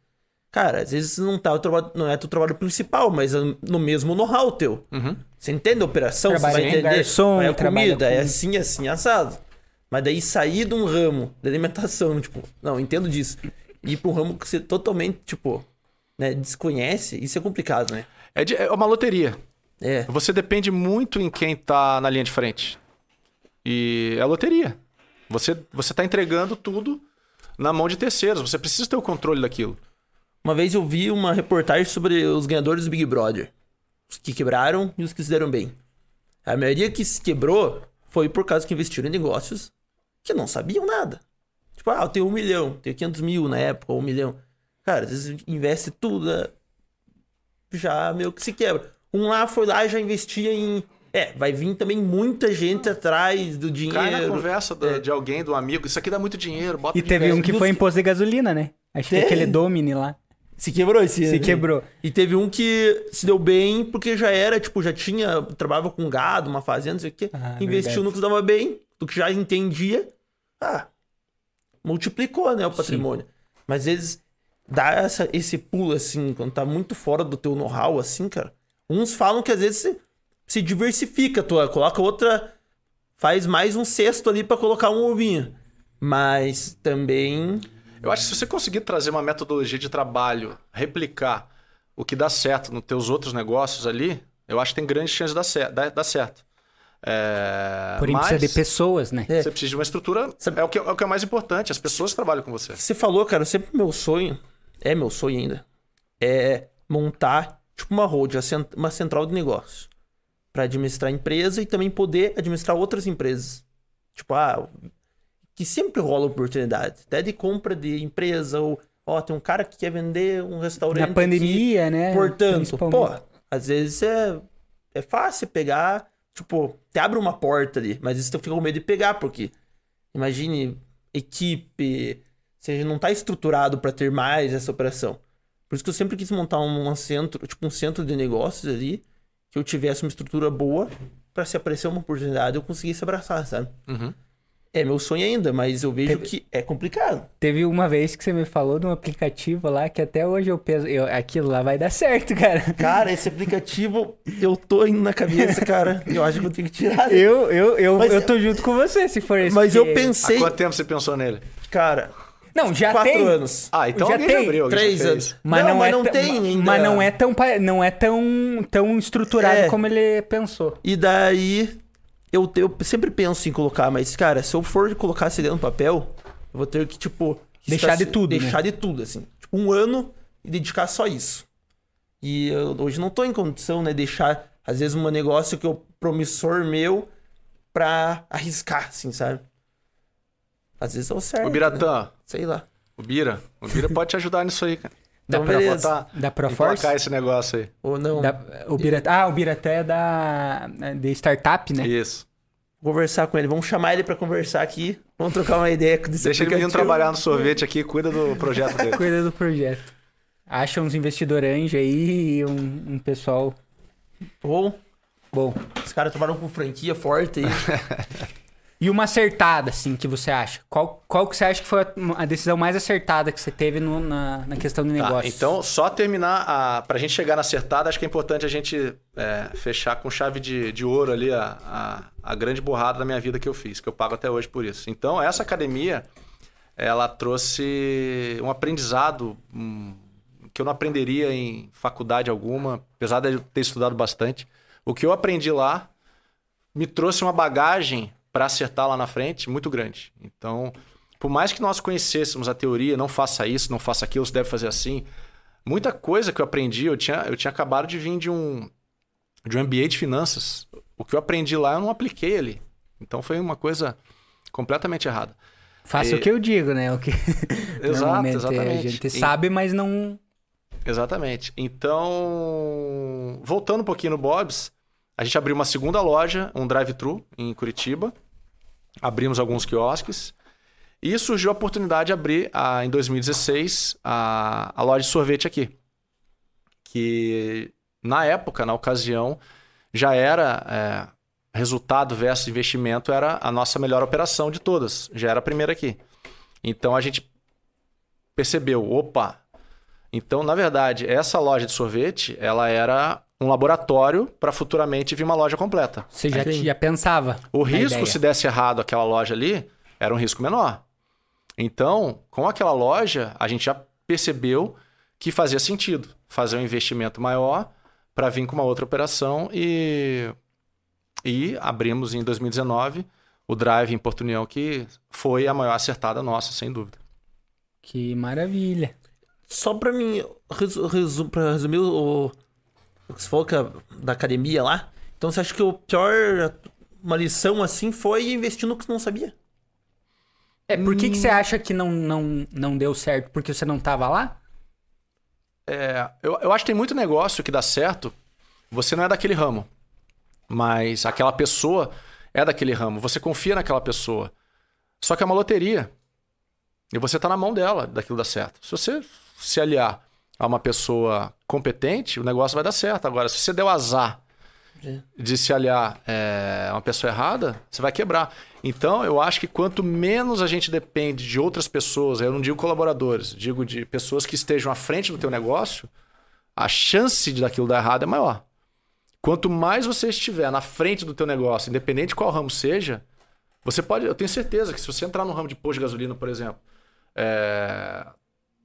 S2: Cara, às vezes não, tá o trabalho, não é teu trabalho principal, mas é no mesmo know-how teu.
S3: Uhum.
S2: Você entende a operação,
S1: Trabalha
S2: você vai entender.
S1: garçom, trabalha
S2: comida, é
S1: com-
S2: assim, assim, assado. Mas daí sair de um ramo de alimentação, (laughs) tipo, não, entendo disso. E ir pra um ramo que você totalmente, tipo, né, desconhece, isso é complicado, né?
S3: É, de- é uma loteria.
S2: É.
S3: Você depende muito em quem tá na linha de frente. E é loteria. Você, você tá entregando tudo na mão de terceiros. Você precisa ter o controle daquilo.
S2: Uma vez eu vi uma reportagem sobre os ganhadores do Big Brother. Os que quebraram e os que se deram bem. A maioria que se quebrou foi por causa que investiram em negócios que não sabiam nada. Tipo, ah, eu tenho um milhão, tenho 500 mil na época, ou um milhão. Cara, às vezes investe tudo, né? já meio que se quebra. Um lá foi lá e já investia em. É, vai vir também muita gente atrás do dinheiro.
S3: Cai na conversa
S2: É.
S3: de alguém, do amigo. Isso aqui dá muito dinheiro. Bota
S1: E teve um que foi imposto de gasolina, né? Acho que
S2: Tem.
S1: aquele Domini lá.
S2: Se quebrou esse
S1: Se quebrou.
S2: E teve um que se deu bem porque já era, tipo, já tinha, trabalhava com gado, uma fazenda, não sei o quê.
S1: Ah,
S2: investiu
S1: verdade.
S2: no que se dava bem, do que já entendia. Ah, multiplicou, né, o patrimônio. Mas às vezes dá essa, esse pulo, assim, quando tá muito fora do teu know-how, assim, cara. Uns falam que às vezes se, se diversifica, tu coloca outra, faz mais um cesto ali pra colocar um ovinho. Mas também
S3: Eu acho que se você conseguir trazer uma metodologia de trabalho, replicar o que dá certo nos teus outros negócios ali, eu acho que tem grande chance de dar, cer- dar- dar certo. É,
S1: Porém,
S3: mas
S1: precisa de pessoas, né?
S2: É.
S3: Você precisa de uma estrutura. É o, que, é o que é mais importante, as pessoas que trabalham com você.
S2: Você falou, cara, sempre meu sonho, é meu sonho ainda, é montar, tipo, uma road, uma central de negócio. Pra administrar a empresa e também poder administrar outras empresas. Tipo, ah, que sempre rola oportunidade. Até de compra de empresa, ou, ó, tem um cara que quer vender um restaurante.
S1: Na
S2: aqui.
S1: pandemia, né?
S2: Portanto, pô, às vezes é, é fácil pegar, tipo, te abre uma porta ali, mas isso tu fica com medo de pegar, porque imagine equipe, você não tá estruturado para ter mais essa operação. Por isso que eu sempre quis montar um, um centro, tipo um centro de negócios ali, que eu tivesse uma estrutura boa para se aparecer uma oportunidade eu conseguisse abraçar, sabe?
S3: Uhum.
S2: É meu sonho ainda, mas eu vejo
S1: Teve-
S2: que é complicado.
S1: Teve uma vez que você me falou de um aplicativo lá que até hoje eu penso, eu, aquilo lá vai dar certo, cara.
S2: Cara, esse aplicativo, eu tô indo na cabeça, cara. Eu acho que eu tenho que tirar.
S1: Eu, eu, eu,
S2: Mas
S1: eu tô junto com você, se for esse.
S2: Mas eu
S1: porque-
S3: Há
S2: pensei,
S3: quanto tempo você pensou nele?
S2: cara,
S1: Não, já
S2: quatro
S1: tem.
S2: anos.
S3: Ah, então
S1: Já tem
S3: já abriu,
S2: Três anos.
S1: Mas
S2: Não,
S1: não,
S2: mas
S1: é
S2: não
S1: tão-
S2: tem ainda.
S1: Mas não é tão, não é tão, tão estruturado
S2: É.
S1: como ele pensou.
S2: E daí, eu, eu sempre penso em colocar, mas, cara, se eu for colocar essa ideia no papel, eu vou ter que, tipo...
S1: Deixar de tudo,
S2: Deixar de tudo, assim. Tipo, um ano e dedicar só isso. E eu hoje não tô em condição, né, deixar, às vezes, um negócio que eu promissor meu pra arriscar, assim, sabe? Às vezes eu certo.
S3: O
S2: né?
S3: Biratã,
S2: Sei lá.
S3: o Bira. O Bira pode te ajudar nisso aí, cara.
S1: Da
S2: Então,
S1: Pro-
S2: beleza.
S3: Botar,
S1: Da Proforce?
S3: esse negócio aí.
S2: Ou não.
S1: Da- o Biratã, ah, o Biratã é da de startup, né?
S3: Isso.
S2: Conversar com ele. Vamos chamar ele pra conversar aqui. Vamos trocar uma ideia desse
S3: Deixa ele menino
S2: aplicativo.
S3: trabalhar no sorvete aqui, cuida do projeto dele. (laughs)
S1: Cuida do projeto. Acha uns investidores anjo aí e um, um pessoal
S2: Ou
S1: bom.
S2: os caras trabalham com franquia forte aí. (laughs)
S1: E uma acertada, assim, que você acha? Qual, qual que você acha que foi a, decisão mais acertada que você teve no- na, na questão do
S3: Tá,
S1: negócio?
S3: então, só terminar, a, pra gente chegar na acertada, acho que é importante a gente é, fechar com chave de, de ouro ali a, a, a grande borrada da minha vida que eu fiz, que eu pago até hoje por isso. Então, essa academia, ela trouxe um aprendizado hum, que eu não aprenderia em faculdade alguma, apesar de eu ter estudado bastante. O que eu aprendi lá me trouxe uma bagagem para acertar lá na frente muito grande. Então, por mais que nós conhecêssemos a teoria, não faça isso, não faça aquilo, você deve fazer assim, muita coisa que eu aprendi, eu tinha, eu tinha acabado de vir de um, de um MBA de finanças. O que eu aprendi lá eu não apliquei ali. Então foi uma coisa completamente errada.
S1: Faça
S3: E-
S1: o que eu digo, né? O que (laughs)
S3: Exato,
S1: normalmente
S3: exatamente.
S1: a gente sabe, mas não.
S3: Exatamente. Então, voltando um pouquinho no Bob's, a gente abriu uma segunda loja, um drive-thru em Curitiba. Abrimos alguns quiosques. E surgiu a oportunidade de abrir, ah, em 2016, a, a loja de sorvete aqui. Que, na época, na ocasião, já era... é, resultado versus investimento era a nossa melhor operação de todas. Já era a primeira aqui. Então, a gente percebeu, opa, então, na verdade, essa loja de sorvete, ela era um laboratório para futuramente vir uma loja completa.
S1: Você já,
S2: Sim.
S1: já pensava.
S3: O risco,
S1: ideia.
S3: se desse errado aquela loja ali, era um risco menor. Então, com aquela loja, a gente já percebeu que fazia sentido fazer um investimento maior para vir com uma outra operação e, e abrimos em 2019 o Drive em Porto União, que foi a maior acertada nossa, sem dúvida.
S1: Que maravilha.
S2: Só pra mim, resu resu pra resumir o, o que você falou que é da academia lá. Então você acha que o pior, uma lição assim, foi investir no que você não sabia?
S1: É, por que, que você acha que não, não, não deu certo? Porque você não tava lá?
S3: É, eu, eu acho que tem muito negócio que dá certo. Você não é daquele ramo, mas aquela pessoa é daquele ramo. Você confia naquela pessoa. Só que é uma loteria. E você tá na mão dela, daquilo dar certo. Se você se aliar a uma pessoa competente, o negócio vai dar certo. Agora, se você deu azar de se aliar é, a uma pessoa errada, você vai quebrar. Então, eu acho que quanto menos a gente depende de outras pessoas, eu não digo colaboradores, digo de pessoas que estejam à frente do teu negócio, a chance de daquilo dar errado é maior. Quanto mais você estiver na frente do teu negócio, independente de qual ramo seja, você pode, eu tenho certeza que se você entrar no ramo de posto de gasolina, por exemplo, é,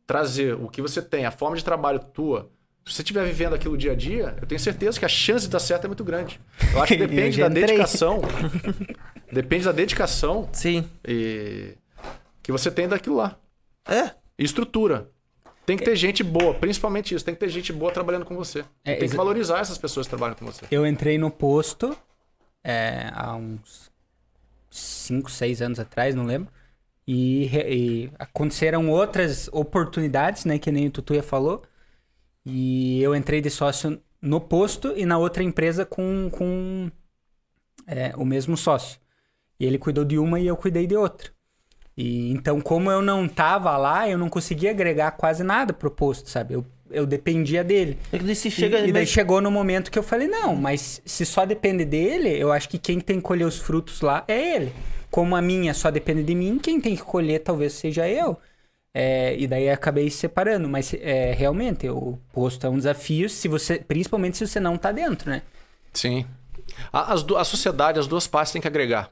S3: trazer o que você tem, a forma de trabalho tua, se você estiver vivendo aquilo dia a dia, eu tenho certeza que a chance de dar certo é muito grande. Eu acho que (laughs) depende da dedicação. (laughs) depende da dedicação
S2: Sim.
S3: e, que você tem daquilo lá.
S2: É.
S3: E estrutura. Tem que ter gente boa, principalmente isso. Tem que ter gente boa trabalhando com você.
S1: É,
S3: tem que valorizar essas pessoas que trabalham com você.
S1: Eu entrei no posto é, há uns 5, 6 anos atrás, não lembro. E, e aconteceram outras oportunidades, né? Que nem o Tutuia falou. E eu entrei de sócio no posto e na outra empresa com, com é, o mesmo sócio. E ele cuidou de uma e eu cuidei de outra. E então, como eu não tava lá, eu não conseguia agregar quase nada pro posto, sabe? Eu, eu dependia dele.
S2: É daí
S1: E-
S2: chega
S1: e, daí
S2: mas-
S1: chegou no momento que eu falei, não, mas se só depende dele, eu acho que quem tem que colher os frutos lá é ele. Como a minha só depende de mim, quem tem que colher talvez seja eu. É, e daí eu acabei se separando. Mas é, realmente, o posto é um desafio, se você, principalmente se você não tá dentro, né?
S3: Sim. A, as a sociedade, as duas partes têm que agregar.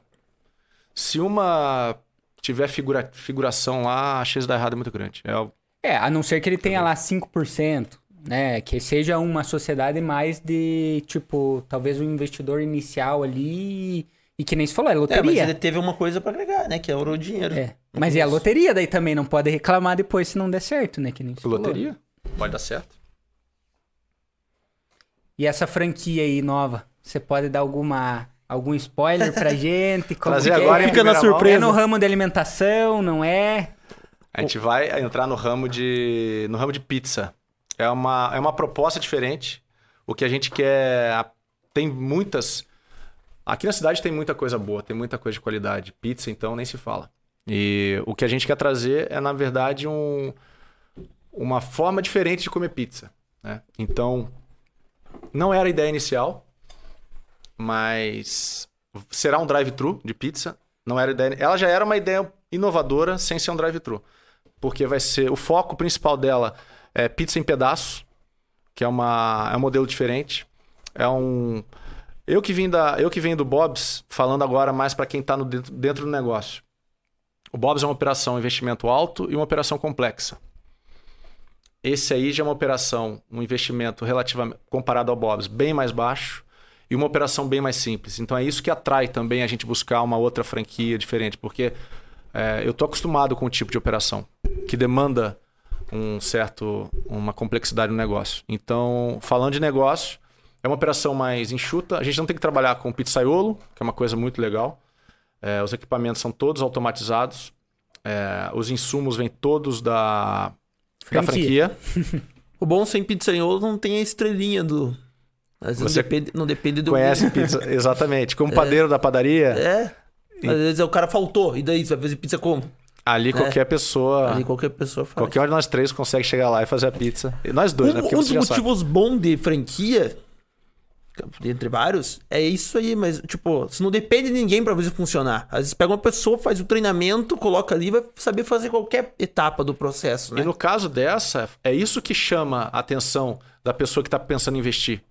S3: Se uma tiver figura, figuração lá, a chance de dar errado é muito grande. É, o-
S1: É, a não ser que ele tenha lá 5%, né? Que seja uma sociedade mais de, tipo, talvez um investidor inicial ali e que nem se falou, é
S2: É, mas
S1: loteria.
S2: ele teve uma coisa pra agregar, né? Que é o dinheiro.
S1: É. Mas e a loteria daí também não pode reclamar depois se não der certo, né? Que nem se falou.
S3: loteria pode dar certo.
S1: E essa franquia aí nova, você pode dar alguma algum spoiler pra (laughs) gente? Como
S3: Trazer
S1: que
S3: agora
S1: é?
S2: Fica na surpresa.
S1: É no ramo de alimentação, não é?
S3: A gente vai entrar no ramo de no ramo de pizza. É uma, é uma proposta diferente. O que a gente quer tem muitas Aqui na cidade tem muita coisa boa, tem muita coisa de qualidade. Pizza então nem se fala. E o que a gente quer trazer é na verdade um uma forma diferente de comer pizza, né? Então não era a ideia inicial, mas será um drive-thru de pizza. Não era ideia. Ela já era uma ideia inovadora sem ser um drive-thru, porque vai ser o foco principal dela é pizza em pedaços, que é uma é um modelo diferente. É um eu que vim da eu que venho do Bob's, falando agora mais para quem está dentro, dentro do negócio. O Bob's é uma operação um investimento alto e uma operação complexa. Esse aí já é uma operação, um investimento relativamente comparado ao Bob's bem mais baixo e uma operação bem mais simples. Então é isso que atrai também a gente buscar uma outra franquia diferente, porque é, eu tô acostumado com o tipo de operação que demanda um certo uma complexidade no negócio. Então, falando de negócio, é uma operação mais enxuta. A gente não tem que trabalhar com pizzaiolo, que é uma coisa muito legal. É, os equipamentos são todos automatizados. É, os insumos vêm todos da, da
S1: Franquia.
S3: franquia. (laughs)
S2: O bom sem pizzaiolo não tem a estrelinha do. Vezes
S3: Você
S2: não depende, não depende do.
S3: Conhece (laughs) pizza? Exatamente. Como padeiro da padaria,
S2: É. Às vezes o cara faltou. E daí, você vai fazer pizza como?
S3: ali qualquer pessoa.
S2: Ali qualquer pessoa faz.
S3: Qualquer de nós três consegue chegar lá e fazer a pizza. E nós dois, né?
S2: Um,
S3: Porque
S2: um dos motivos bons de franquia, entre vários, é isso aí, mas, tipo, você não depende de ninguém pra fazer funcionar. Às vezes pega uma pessoa, faz o treinamento, coloca ali, vai saber fazer qualquer etapa do processo, né?
S3: E no caso dessa, é isso que chama a atenção da pessoa que está pensando em investir.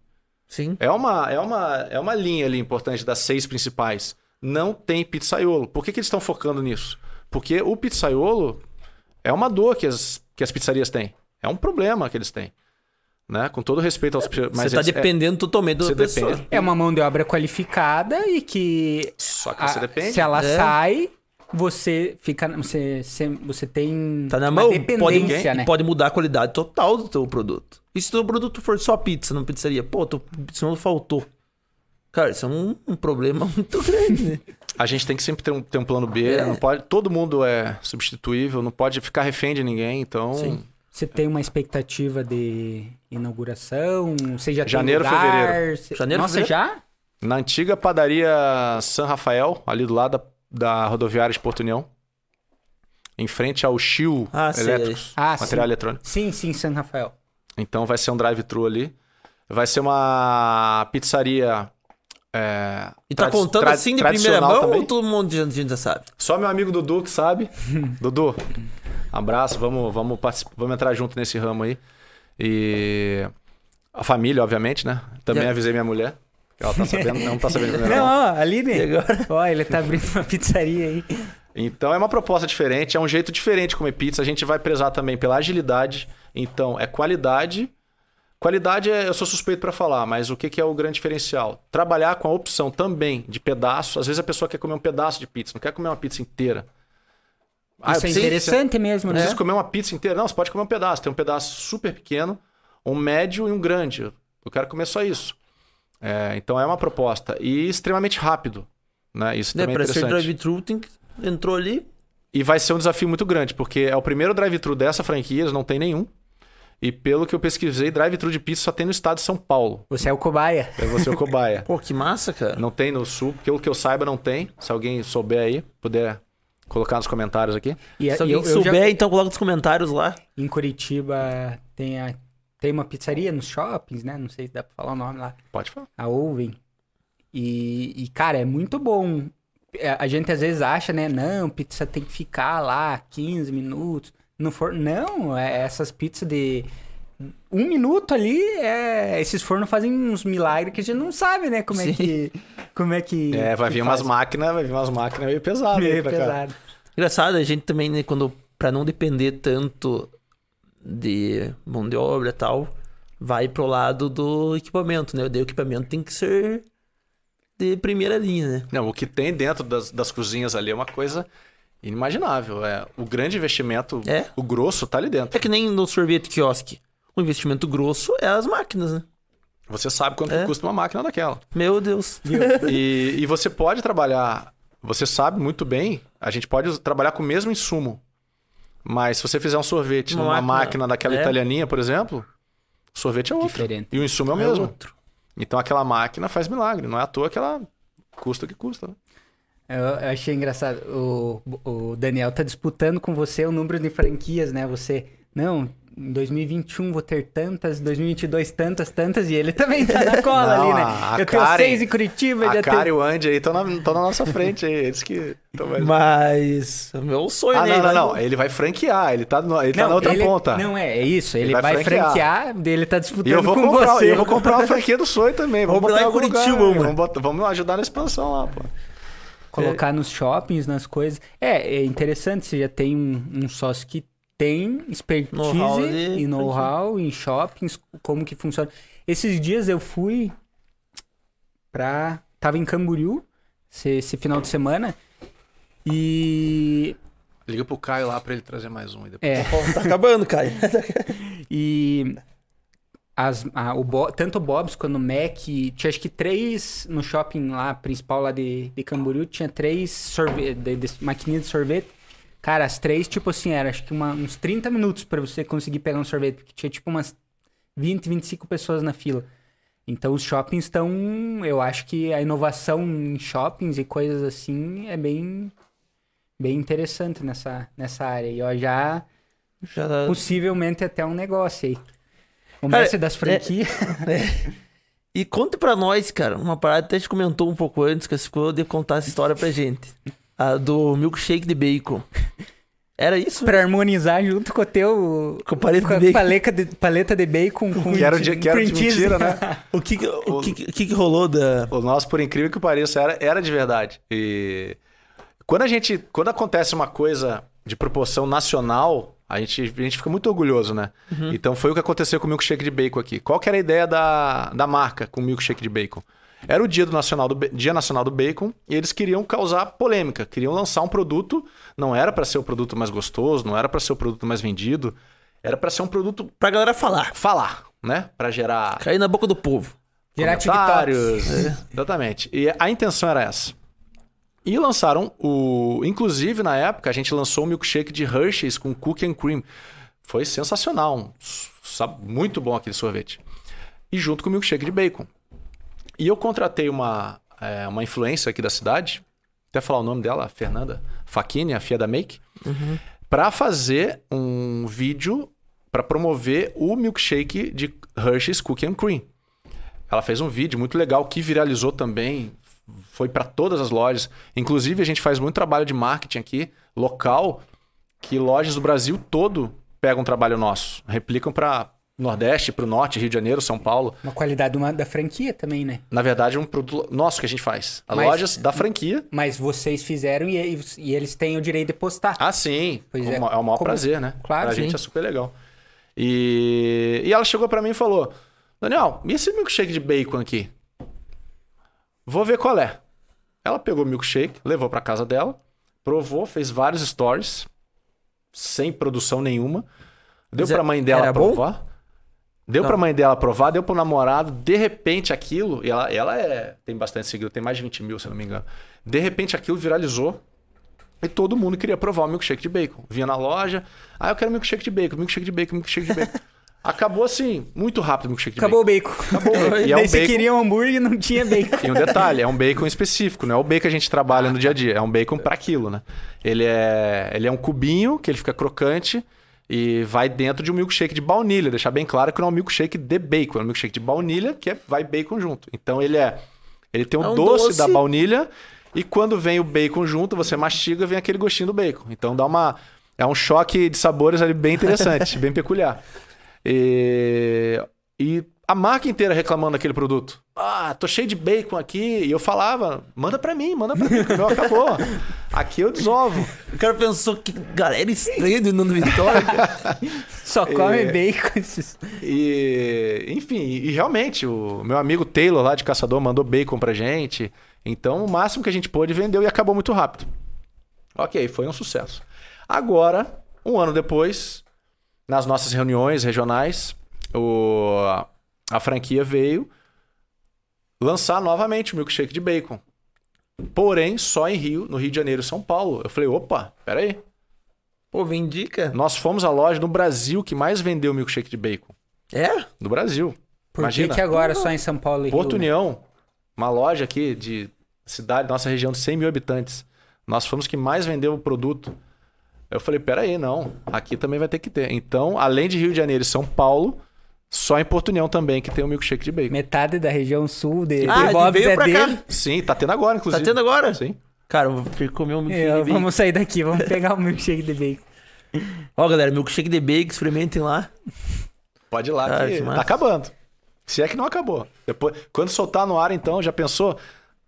S2: Sim.
S3: É uma, é, uma, é uma linha ali importante das seis principais. Não tem pizzaiolo. Por que, que eles estão focando nisso? Porque o pizzaiolo é uma dor que as, que as pizzarias têm. É um problema que eles têm. Né? Com todo respeito aos
S2: Você
S3: mas
S2: tá
S3: eles- é-
S2: dependendo totalmente da
S3: você
S2: pessoa.
S3: depende.
S1: É uma mão de obra qualificada e que
S3: Só que
S1: a-
S3: você depende.
S1: se ela
S2: É.
S1: sai, você fica você, você, você tem
S2: Tá na
S1: uma
S2: mão, pode,
S1: dependência, né?
S2: pode mudar a qualidade total do teu produto. E se o teu produto for só pizza, não pizzaria? Pô, teu não faltou. Cara, isso é um, um problema (laughs) muito grande, né?
S3: A gente tem que sempre ter um, ter um plano B.
S2: É.
S3: Não pode, todo mundo é substituível, não pode ficar refém de ninguém. Então,
S2: Sim.
S1: Você tem uma expectativa de inauguração? Você já tem
S3: Janeiro,
S1: lugar?
S3: fevereiro.
S1: Você-
S2: Janeiro,
S1: Nossa,
S2: fevereiro?
S1: já?
S3: na antiga padaria San Rafael, ali do lado da, da rodoviária de Porto União, em frente ao Chiu
S2: Ah.
S3: Elétricos,
S1: Ah,
S3: material
S1: sim.
S3: eletrônico.
S1: Sim, sim, San Rafael.
S3: Então vai ser um drive-thru ali. Vai ser uma pizzaria. É,
S2: E tá contando assim de primeira mão
S3: também.
S2: ou todo mundo já, já sabe?
S3: Só meu amigo Dudu que sabe. (laughs) Dudu, abraço, vamos, vamos, vamos entrar junto nesse ramo aí. E a família, obviamente, né? Também
S2: Já-
S3: avisei minha mulher. Ela tá (laughs) sabendo, não tá sabendo primeiro.
S1: Não, ó, Aline.
S2: Agora?
S1: Ó, ele tá abrindo uma pizzaria aí.
S3: Então é uma proposta diferente, é um jeito diferente de comer pizza. A gente vai prezar também pela agilidade. Então é qualidade. Qualidade é, eu sou suspeito para falar, mas o que, que é o grande diferencial? Trabalhar com a opção também de pedaço. Às vezes a pessoa quer comer um pedaço de pizza, não quer comer uma pizza inteira. Ah,
S1: Isso é interessante mesmo, né?
S3: preciso comer uma pizza inteira. Não, você pode comer um pedaço. Tem um pedaço super pequeno, um médio e um grande. Eu quero comer só isso. É, então é uma proposta. E extremamente rápido. Né? Isso
S2: Né,
S3: também é
S2: ser
S3: interessante.
S2: drive-thru, tem que... entrou ali.
S3: E vai ser um desafio muito grande, porque é o primeiro drive-thru dessa franquia, eles não tem nenhum. E pelo que eu pesquisei, drive-thru de pizza só tem no estado de São Paulo.
S1: Você é o cobaia.
S3: É você o cobaia.
S2: Pô, que massa, cara.
S3: Não tem no sul, pelo que eu saiba, não tem. Se alguém souber aí, puder colocar nos comentários aqui.
S1: E,
S2: Se
S1: e
S2: alguém
S1: eu, eu já-
S2: souber, então coloca nos comentários lá.
S1: em Curitiba tem, a, tem uma pizzaria nos shoppings, né? Não sei se dá pra falar o nome lá.
S3: Pode falar.
S1: a Oven. E, e, cara, é muito bom. É, A gente às vezes acha, né? Não, pizza tem que ficar lá 15 minutos no forno. Não, é, essas pizzas de um minuto ali, é, esses fornos fazem uns milagres que a gente não sabe, né? Como é
S2: Sim.
S1: que. Como é que.
S3: É, vai
S1: que
S3: vir umas
S1: faz.
S3: máquinas, vai vir umas máquinas meio pesadas
S1: Meio
S3: cá.
S1: pesado.
S2: Engraçado, a gente também, né, quando, pra não depender tanto de mão de obra e tal, vai pro lado do equipamento, né? Daí o equipamento tem que ser de primeira linha, né?
S3: Não, o que tem dentro das, das cozinhas ali é uma coisa inimaginável. É, o grande investimento,
S2: É.
S3: o grosso, tá ali dentro.
S2: É que nem no sorvete quiosque. O investimento grosso é as máquinas, né?
S3: Você sabe quanto
S2: É.
S3: custa uma máquina daquela.
S2: Meu (laughs) Deus.
S3: E, e você pode trabalhar, você sabe muito bem, a gente pode trabalhar com o mesmo insumo. Mas se você fizer um sorvete
S2: Uma
S3: numa
S2: máquina,
S3: máquina, daquela
S2: é.
S3: italianinha, por exemplo, o sorvete é outro.
S1: Diferente.
S3: E o insumo é o
S2: É
S3: mesmo.
S2: outro.
S3: Então aquela máquina faz milagre. Não é à toa que ela custa o que custa. Né?
S1: Eu, eu achei engraçado. O, o Daniel tá disputando com você o número de franquias, né? Você, não, em 2021 vou ter tantas, 2022 tantas, tantas, e ele também tá na cola
S3: Não,
S1: ali, né? eu tenho
S3: Karen-
S1: seis em Curitiba, ele
S3: A
S1: já
S3: cara
S1: tem...
S3: e o Andy aí estão na, na nossa frente aí. Eles que. mais-
S2: Mas. o Meu sonho,
S3: Ah,
S2: né?
S3: não, não, não. Ele vai franquear. Ele tá, no- ele tá na outra
S1: ele-
S3: ponta.
S1: Não, é, é isso. Ele,
S3: Ele vai
S1: vai,
S3: franquear.
S1: franquear, ele tá disputando
S3: E eu vou
S1: com
S3: comprar,
S1: você.
S3: e eu vou comprar uma franquia do sonho também. Vamos
S2: Vamos
S3: botar
S2: em
S3: algum lugar,
S2: Curitiba, uma.
S3: Vamos, botar- vamos ajudar na expansão lá, pô.
S1: Colocar nos shoppings, nas coisas. É, é interessante, você já tem um, um sócio que tem expertise
S2: Know-how de
S1: e know-how em shoppings, como que funciona. Esses dias eu fui pra... Tava em Camboriú, esse, esse final de semana, e...
S3: Liga pro Caio lá pra ele trazer mais um. E depois...
S1: É,
S2: Tá acabando, Caio. (laughs)
S1: E as, a- o Bo- tanto o Bob's quanto o Mac, tinha acho que três no shopping lá, principal lá de, de Camboriú, tinha três sorve de, de, maquininhas de sorvete. Cara, as três, tipo assim, era acho que uma- uns 30 minutos pra você conseguir pegar um sorvete, porque tinha tipo umas 20, 25 pessoas na fila. Então os shoppings estão, eu acho que a inovação em shoppings e coisas assim é bem bem interessante nessa nessa área. E ó, já
S2: Já
S1: possivelmente até um negócio aí. O
S2: Cara,
S1: mestre das franquias.
S2: E conta pra nós, cara, uma parada até a gente comentou um pouco antes, que você ficou de contar essa história pra gente. A do milkshake de bacon. Era isso?
S1: pra harmonizar junto com o teu.
S2: Com paleta
S1: com a
S2: de bacon.
S1: paleta de, paleta de bacon com
S3: Que era, de, que era de mentira, né? (laughs)
S2: O que que, o que, que- o que que rolou da...
S3: O nosso, por incrível que pareça, era, era de verdade. E quando a gente. Quando acontece uma coisa de proporção nacional, a gente, a gente fica muito orgulhoso, né? Então foi o que aconteceu com o milkshake de bacon aqui. Qual que era a ideia da, da marca com o milkshake de bacon? Era o dia, do nacional do, dia Nacional do Bacon e eles queriam causar polêmica, queriam lançar um produto, não era para ser o produto mais gostoso, não era para ser o produto mais vendido, era para ser um produto
S2: Pra galera falar.
S3: falar, né? Para gerar
S2: Cair na boca do povo.
S1: Virar
S3: comentários. Exatamente. E a intenção era essa. E lançaram o. Inclusive, na época, a gente lançou o milkshake de Hershey's com cookie and cream. Foi sensacional. um Sabe, muito bom aquele sorvete. E junto com o milkshake de bacon. E eu contratei uma, é, uma influencer aqui da cidade, até falar o nome dela, Fernanda Facchini, a filha da Make, para fazer um vídeo para promover o milkshake de Hershey's Cookie and Cream. Ela fez um vídeo muito legal que viralizou também, foi para todas as lojas. Inclusive, a gente faz muito trabalho de marketing aqui, local, que lojas do Brasil todo pegam um trabalho nosso, replicam para Nordeste, para o Norte, Rio de Janeiro, São Paulo.
S1: Uma qualidade uma, da franquia também, né?
S3: Na verdade, é um produto nosso que a gente faz. As
S1: Mas-
S3: lojas da franquia.
S1: Mas vocês fizeram e, e eles têm o direito de postar.
S3: Ah, sim.
S1: Pois
S3: é,
S1: é.
S3: o ma- o maior
S1: Como-
S3: prazer, né?
S1: Claro,
S3: Pra
S1: sim.
S3: gente é super legal. E, e ela chegou pra mim e falou: Daniel, e esse milkshake de bacon aqui? Vou ver qual é. Ela pegou o milkshake, levou pra casa dela, provou, fez vários stories, sem produção nenhuma. Deu
S2: Mas
S3: pra
S2: é-
S3: mãe dela
S2: era bom?
S3: provar. Deu
S2: Não.
S3: pra mãe dela provar, deu pro namorado. De repente aquilo, e ela, ela é, tem bastante seguidor, tem mais de 20 mil, se eu não me engano. De repente aquilo viralizou. E todo mundo queria provar o milkshake de bacon. Vinha na loja, ah, eu quero milkshake de bacon, milkshake de bacon, milkshake de bacon. (laughs) Acabou assim, muito rápido o milkshake de
S1: Acabou o bacon.
S3: Acabou o bacon. (laughs) E é um
S1: você
S3: bacon-
S1: queria um hambúrguer e não tinha (laughs) bacon.
S3: E um detalhe, é um bacon específico, não é o bacon que a gente trabalha no dia a dia, é um bacon para aquilo, né? Ele é, ele é um cubinho que ele fica crocante e vai dentro de um milkshake de baunilha. Deixar bem claro que não é um milkshake de bacon, é um milkshake de baunilha que é, vai bacon junto. Então ele é, ele tem um,
S2: É um
S3: doce,
S2: doce.
S3: da baunilha e quando vem o bacon junto, você mastiga, vem aquele gostinho do bacon. Então dá uma é um choque de sabores ali bem interessante, bem peculiar. E, e a marca inteira reclamando daquele produto. Ah, tô cheio de bacon aqui. E eu falava, manda pra mim, manda pra mim, que o meu acabou. Aqui eu desovo.
S2: O cara pensou que galera estranha do Nando Vitória. (laughs)
S1: Só come
S3: É.
S1: bacon. esses-
S3: E, enfim, e realmente, o meu amigo Taylor lá de Caçador mandou bacon pra gente. Então, o máximo que a gente pôde vendeu e acabou muito rápido. Ok, foi um sucesso. Agora, um ano depois, nas nossas reuniões regionais, o- a franquia veio lançar novamente o milkshake de bacon. Porém, só em Rio, no Rio de Janeiro e São Paulo. Eu falei, opa, peraí.
S2: Pô, vem dica.
S3: Nós fomos a loja no Brasil que mais vendeu milkshake de bacon.
S2: É?
S3: No Brasil.
S1: Por que
S3: Imagina.
S1: que agora só em São Paulo e
S3: Porto
S1: Rio?
S3: União, uma loja aqui de cidade, nossa região de 100 mil habitantes. Nós fomos que mais vendeu o produto. Eu falei, peraí, não. Aqui também vai ter que ter. Então, além de Rio de Janeiro e São Paulo, só em Porto União também que tem o milkshake de bacon.
S1: Metade da região sul de,
S2: Ah, ele veio
S1: é
S2: pra
S1: dele.
S2: cá.
S3: Sim, tá tendo agora,
S2: Tá
S3: inclusive.
S2: tendo agora?
S3: Sim.
S2: Cara, eu vou ter que comer um milkshake
S1: É,
S2: de bacon.
S1: vamos sair daqui, vamos pegar o milkshake de bacon.
S2: Ó, galera, milkshake de bacon, experimentem lá.
S3: Pode ir lá
S2: Ah,
S3: que tá acabando. Se é que não acabou. Depois, quando soltar no ar, então, já pensou?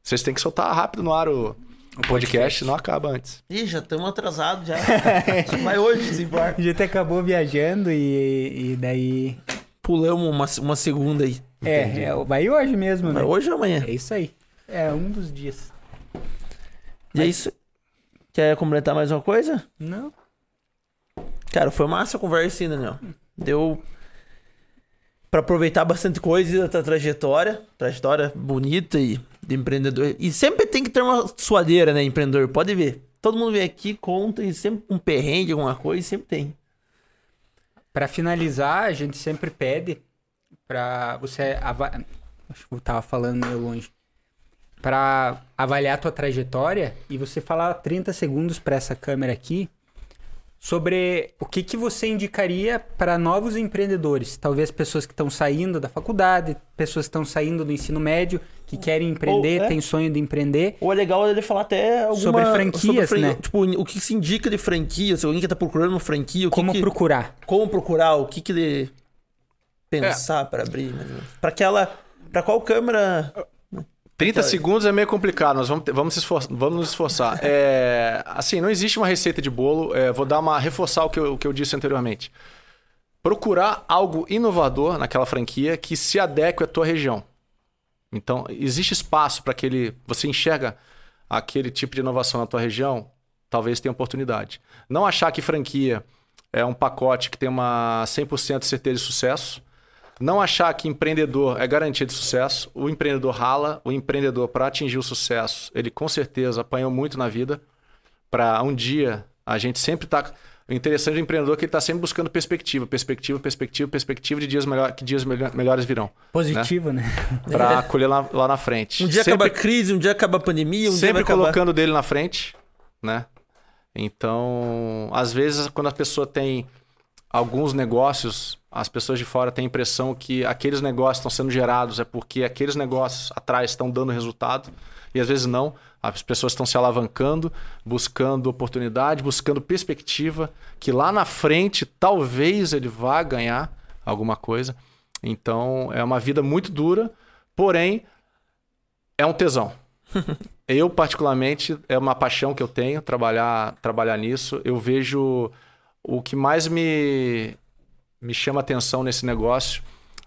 S3: Vocês têm que soltar rápido no ar o, o podcast, não acaba antes.
S2: Ih, já estamos atrasados já. (laughs) Vai hoje desembarque.
S1: A gente acabou viajando e, e daí...
S2: Pulamos uma, uma segunda aí.
S1: É, é, vai hoje mesmo, né?
S2: Vai hoje ou amanhã?
S1: É isso aí. É um dos dias.
S2: E é isso. Quer completar mais uma coisa?
S1: Não.
S2: Cara, foi massa a conversa ainda, Daniel. Deu pra aproveitar bastante coisa da tua trajetória. Trajetória bonita e de empreendedor. E sempre tem que ter uma suadeira, né, empreendedor? Pode ver. Todo mundo vem aqui, conta e sempre um perrengue, alguma coisa, sempre tem.
S1: Pra finalizar, a gente sempre pede pra você avaliar. Acho que eu tava falando meio longe. Pra avaliar a tua trajetória e você falar 30 segundos pra essa câmera aqui sobre o que, que você indicaria para novos empreendedores. Talvez pessoas que estão saindo da faculdade, pessoas que estão saindo do ensino médio, que querem empreender,
S2: Ou, é.
S1: têm sonho de empreender.
S2: Ou é legal ele falar até alguma...
S1: Sobre franquias,
S2: fran-
S1: né?
S2: Tipo, o que se indica de franquia, se alguém que tá procurando uma franquia, o que
S1: Como
S2: que...
S1: procurar.
S2: como procurar, o que que ele pensar pra abrir, mais ou menos. Pra aquela, pra qual câmera?
S3: 30
S2: Aquela-
S3: segundos é meio complicado, nós vamos, vamos, se esfor- vamos nos esforçar. (laughs) É, assim, não existe uma receita de bolo. é, vou dar uma reforçar o que, eu, o que eu disse anteriormente. Procurar algo inovador naquela franquia que se adeque à tua região. Então, existe espaço para aquele. Você enxerga aquele tipo de inovação na tua região, talvez tenha oportunidade. Não achar que franquia é um pacote que tem uma 100% de certeza de sucesso. Não achar que empreendedor é garantia de sucesso. O empreendedor rala, o empreendedor, para atingir o sucesso, ele com certeza apanhou muito na vida. Para um dia, a gente sempre está. O interessante do empreendedor é que ele está sempre buscando perspectiva, perspectiva, perspectiva, perspectiva de dias melhor, que dias melhor- melhores virão.
S1: Positivo, né?
S3: Para (laughs) colher lá, lá na frente.
S2: Um dia
S3: Sempre-
S2: acaba a crise, um dia acaba a pandemia, um dia
S3: sempre
S2: acabar...
S3: colocando dele na frente, né? Então, às vezes, quando a pessoa tem alguns negócios, as pessoas de fora têm a impressão que aqueles negócios estão sendo gerados é porque aqueles negócios atrás estão dando resultado e às vezes não. As pessoas estão se alavancando, buscando oportunidade, buscando perspectiva, que lá na frente talvez ele vá ganhar alguma coisa. Então, é uma vida muito dura, porém é um tesão. (laughs) Eu, particularmente, é uma paixão que eu tenho trabalhar, trabalhar nisso. Eu vejo o que mais me, me chama atenção nesse negócio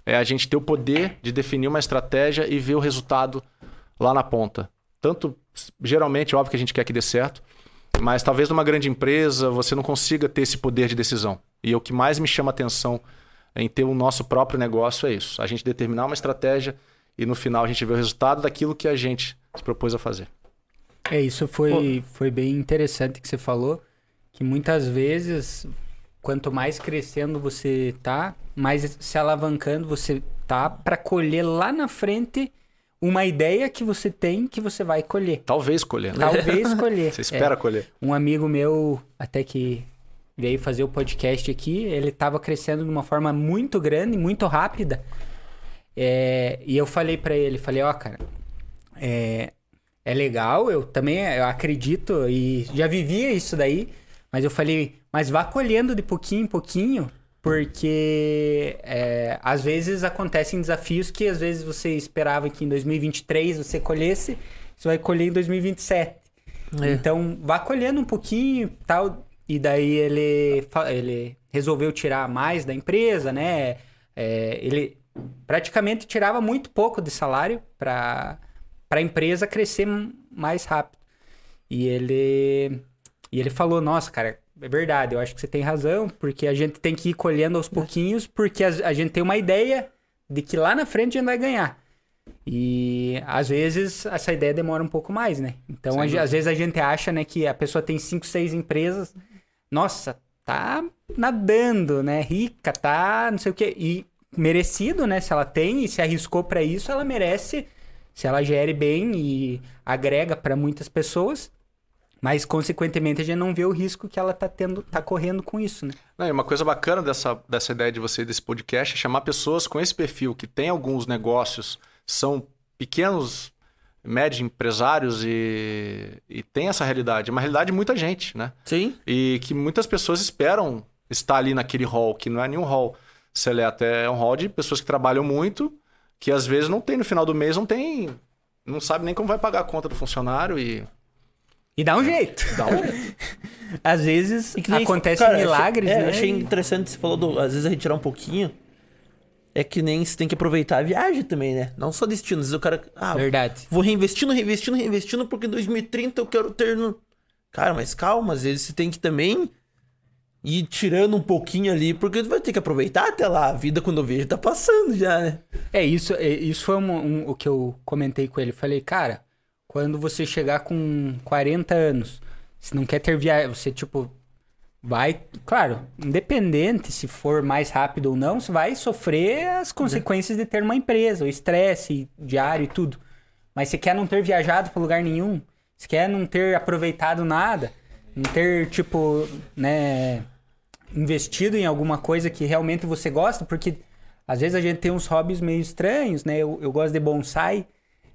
S3: é a gente ter o poder de definir uma estratégia e ver o resultado lá na ponta. Tanto, geralmente, óbvio que a gente quer que dê certo, mas talvez numa grande empresa você não consiga ter esse poder de decisão. E o que mais me chama atenção em ter o nosso próprio negócio é isso. A gente determinar uma estratégia e no final a gente vê o resultado daquilo que a gente se propôs a fazer.
S1: É, isso foi, foi bem interessante que você falou, que muitas vezes quanto mais crescendo você tá, mais se alavancando você tá para colher lá na frente uma ideia que você tem que você vai colher.
S3: Talvez colher. Né?
S1: Talvez (laughs) colher.
S3: Você espera
S1: É.
S3: colher.
S1: Um amigo meu, até que veio fazer o podcast aqui, ele estava crescendo de uma forma muito grande, muito rápida. É, e eu falei para ele, falei, ó, cara, é, é legal, eu também eu acredito e já vivia isso daí, mas eu falei, mas vá colhendo de pouquinho em pouquinho, porque é, às vezes acontecem desafios que às vezes você esperava que em 2023 você colhesse, você vai colher em 2027.
S2: É.
S1: Então, vá colhendo um pouquinho tal. E daí ele, ele resolveu tirar mais da empresa, né? É, ele praticamente tirava muito pouco de salário para a empresa crescer mais rápido. E ele, e ele falou: Nossa, cara, é verdade, eu acho que você tem razão, porque a gente tem que ir colhendo aos pouquinhos, porque a, a gente tem uma ideia de que lá na frente a gente vai ganhar. E às vezes essa ideia demora um pouco mais, né? Então, a às vezes a gente acha, né, que a pessoa tem cinco, seis empresas, nossa, tá nadando, né? Rica, tá, não sei o quê. E merecido, né? Se ela tem e se arriscou pra isso, ela merece. Se ela gere bem e agrega pra muitas pessoas, mas consequentemente a gente não vê o risco que ela tá tendo, tá correndo com isso, né?
S3: Não, e uma coisa bacana dessa, dessa ideia de você, desse podcast, é chamar pessoas com esse perfil, que tem alguns negócios, são pequenos, médios empresários e, e tem essa realidade. É uma realidade de muita gente, né?
S2: Sim.
S3: E que muitas pessoas esperam estar ali naquele hall, que não é nenhum hall seleto, é um hall de pessoas que trabalham muito, que às vezes não tem no final do mês, não tem, não sabe nem como vai pagar a conta do funcionário e
S1: E dá um jeito.
S3: dá um... (laughs)
S1: Às vezes
S2: E nem-
S1: acontecem
S2: cara,
S1: milagres,
S2: achei, é,
S1: né?
S2: achei interessante, você falou, do, às vezes, retirar um pouquinho. É que nem você tem que aproveitar a viagem também, né? Não só destino. Às vezes o cara. Ah,
S1: Verdade.
S2: vou reinvestindo, reinvestindo, reinvestindo, porque em 2030 eu quero ter. No... Cara, mas calma, às vezes você tem que também ir tirando um pouquinho ali, porque vai ter que aproveitar até lá. A vida, quando eu vejo, tá passando já, né?
S1: É, isso, é, isso foi um- um- o que eu comentei com ele. Falei, cara, quando você chegar com 40 anos, se não quer ter viagem, você, tipo, vai... Claro, independente se for mais rápido ou não, você vai sofrer as consequências de ter uma empresa, o estresse diário e tudo. Mas você quer não ter viajado para lugar nenhum, você quer não ter aproveitado nada, não ter, tipo, né, investido em alguma coisa que realmente você gosta, porque às vezes a gente tem uns hobbies meio estranhos, né? Eu, eu gosto de bonsai.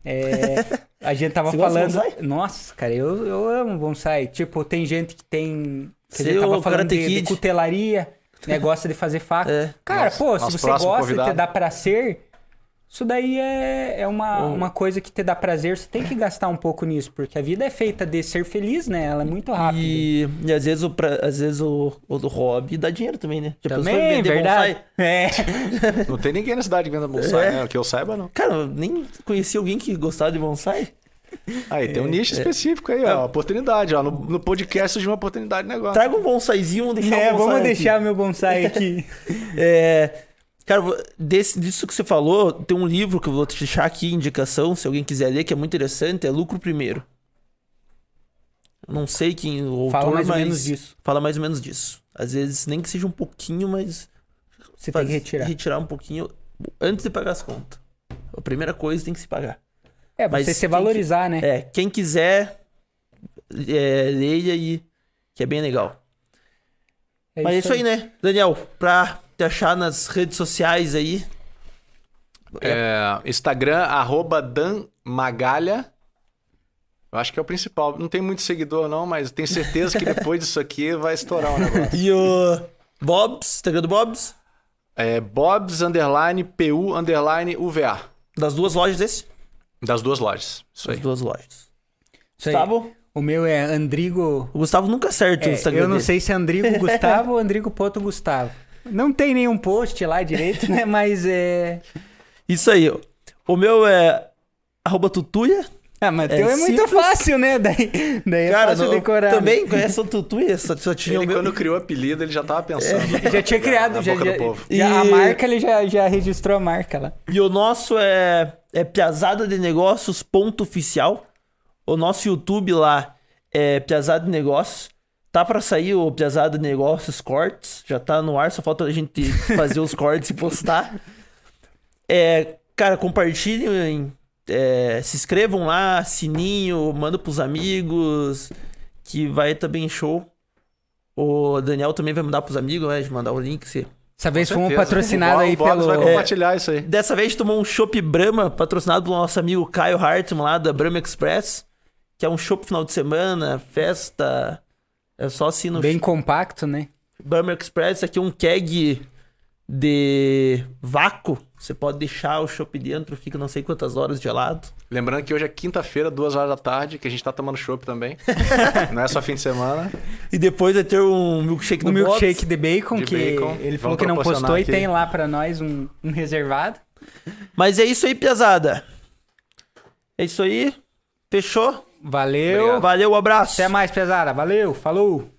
S1: É, (laughs) a gente tava
S2: Você gosta de
S1: falando.
S2: bonsai?
S1: Nossa, cara, eu, eu amo bonsai. Tipo, tem gente que tem. Que a
S2: Você
S1: gente tava falando de, de cutelaria, né? Gosta de fazer faca.
S2: É.
S1: Cara,
S3: Nossa,
S1: pô, se você gosta
S3: convidado.
S1: e te dá prazer, isso daí é, é uma, uma coisa que te dá prazer. Você tem que gastar um pouco nisso, porque a vida é feita de ser feliz, né? Ela é muito rápida.
S2: E, e às vezes, o, pra- às vezes o, o do hobby dá dinheiro também, né? Já
S1: Também,
S2: vender
S1: verdade.
S2: bonsai?
S1: É. (laughs)
S3: Não tem ninguém na cidade que venda bonsai,
S2: É.
S3: né? Que eu saiba, não.
S2: Cara, eu nem conheci alguém que gostava de bonsai.
S3: Aí, tem um nicho específico aí, ó. Oportunidade, ó. No, no podcast surgiu uma oportunidade de negócio.
S2: Traga um bonsaizinho, vamos deixar
S1: É,
S2: um bonsai
S1: vamos
S2: aqui.
S1: deixar meu bonsai (laughs) aqui.
S2: É, cara, desse, disso que você falou, tem um livro que eu vou te deixar aqui, indicação, se alguém quiser ler, que é muito interessante, é Lucro Primeiro. Não sei quem o autor,
S1: Fala mais ou menos disso.
S2: Fala mais ou menos disso. Às vezes, nem que seja um pouquinho, mas...
S1: Você
S2: faz-
S1: tem que retirar.
S2: Retirar um pouquinho antes de pagar as contas. A primeira coisa tem que se pagar.
S1: É,
S2: Mas
S1: você se valorizar, né?
S2: É, quem quiser, é, leia aí, que é bem legal. Mas é isso aí, né? Daniel, pra te achar nas redes sociais aí.
S3: É, Instagram, arroba Dan Magalha. Eu acho que é o principal. Não tem muito seguidor, não, mas tenho certeza que depois disso aqui vai estourar o negócio.
S2: E o Bobs, Instagram do Bobs,
S3: É Bobs underline PU underline UVA.
S2: das duas lojas desse?
S3: Das duas lojas. Isso
S2: Das
S3: aí.
S2: duas lojas.
S1: Isso aí.
S2: Gustavo?
S1: O meu é Andrigo.
S2: O Gustavo nunca acerta
S1: É,
S2: o Instagram
S1: eu não
S2: dele.
S1: sei se é Andrigo (laughs) Gustavo ou Gustavo. Não tem nenhum post lá direito, né? (laughs) Mas é.
S2: Isso aí, ó. O meu é arroba tutuia.
S1: Ah, mas
S2: É
S1: teu é muito
S2: simples.
S1: fácil, né? Daí, daí é
S2: Cara,
S1: fácil
S2: não-
S1: decorar.
S2: também conhece o tutuia, só, só tinha
S3: Ele,
S2: o meu...
S3: quando criou o apelido, ele já tava pensando.
S1: Já tinha criado,
S3: Na
S1: já,
S3: boca
S1: já,
S3: do povo.
S1: já- a
S2: E-
S1: marca ele já, já registrou a marca lá.
S2: E o nosso é, é Piazada de Negócios ponto oficial. O nosso YouTube lá é Piazada de Negócios. Tá pra sair o Piazada Negócios Cortes. Já tá no ar, só falta a gente fazer os cortes e postar. É, cara, compartilhem. é, se inscrevam lá, sininho, manda pros amigos. Que vai também show. O Daniel também vai mandar pros amigos, vai mandar o link. Se...
S1: Essa vez
S3: Com
S1: fomos
S3: certeza.
S1: patrocinados
S3: O
S1: aí pelo.
S3: vai
S1: É,
S3: compartilhar isso aí.
S2: Dessa vez tomou um Chopp Brahma, patrocinado pelo nosso amigo Caio Hartmann lá da Brahma Express. Que é um chopp final de semana, festa. É só assim no
S1: bem compacto, né?
S2: Brahma Express. Aqui é um keg de vácuo. Você pode deixar o chopp dentro, fica não sei quantas horas gelado.
S3: Lembrando que hoje é quinta-feira, duas horas da tarde, que a gente tá tomando chopp também. (laughs) Não é só fim de semana.
S2: E depois vai ter um milkshake do
S1: milkshake
S2: Box.
S1: de bacon,
S3: De
S1: que
S3: bacon.
S1: ele falou
S3: Vamos
S1: que não postou e
S3: aqui.
S1: tem lá pra nós um, um reservado.
S2: Mas é isso aí, pesada. É isso aí. Fechou?
S1: Valeu.
S3: Obrigado.
S2: Valeu, um abraço.
S1: Até mais, pesada. Valeu. Falou.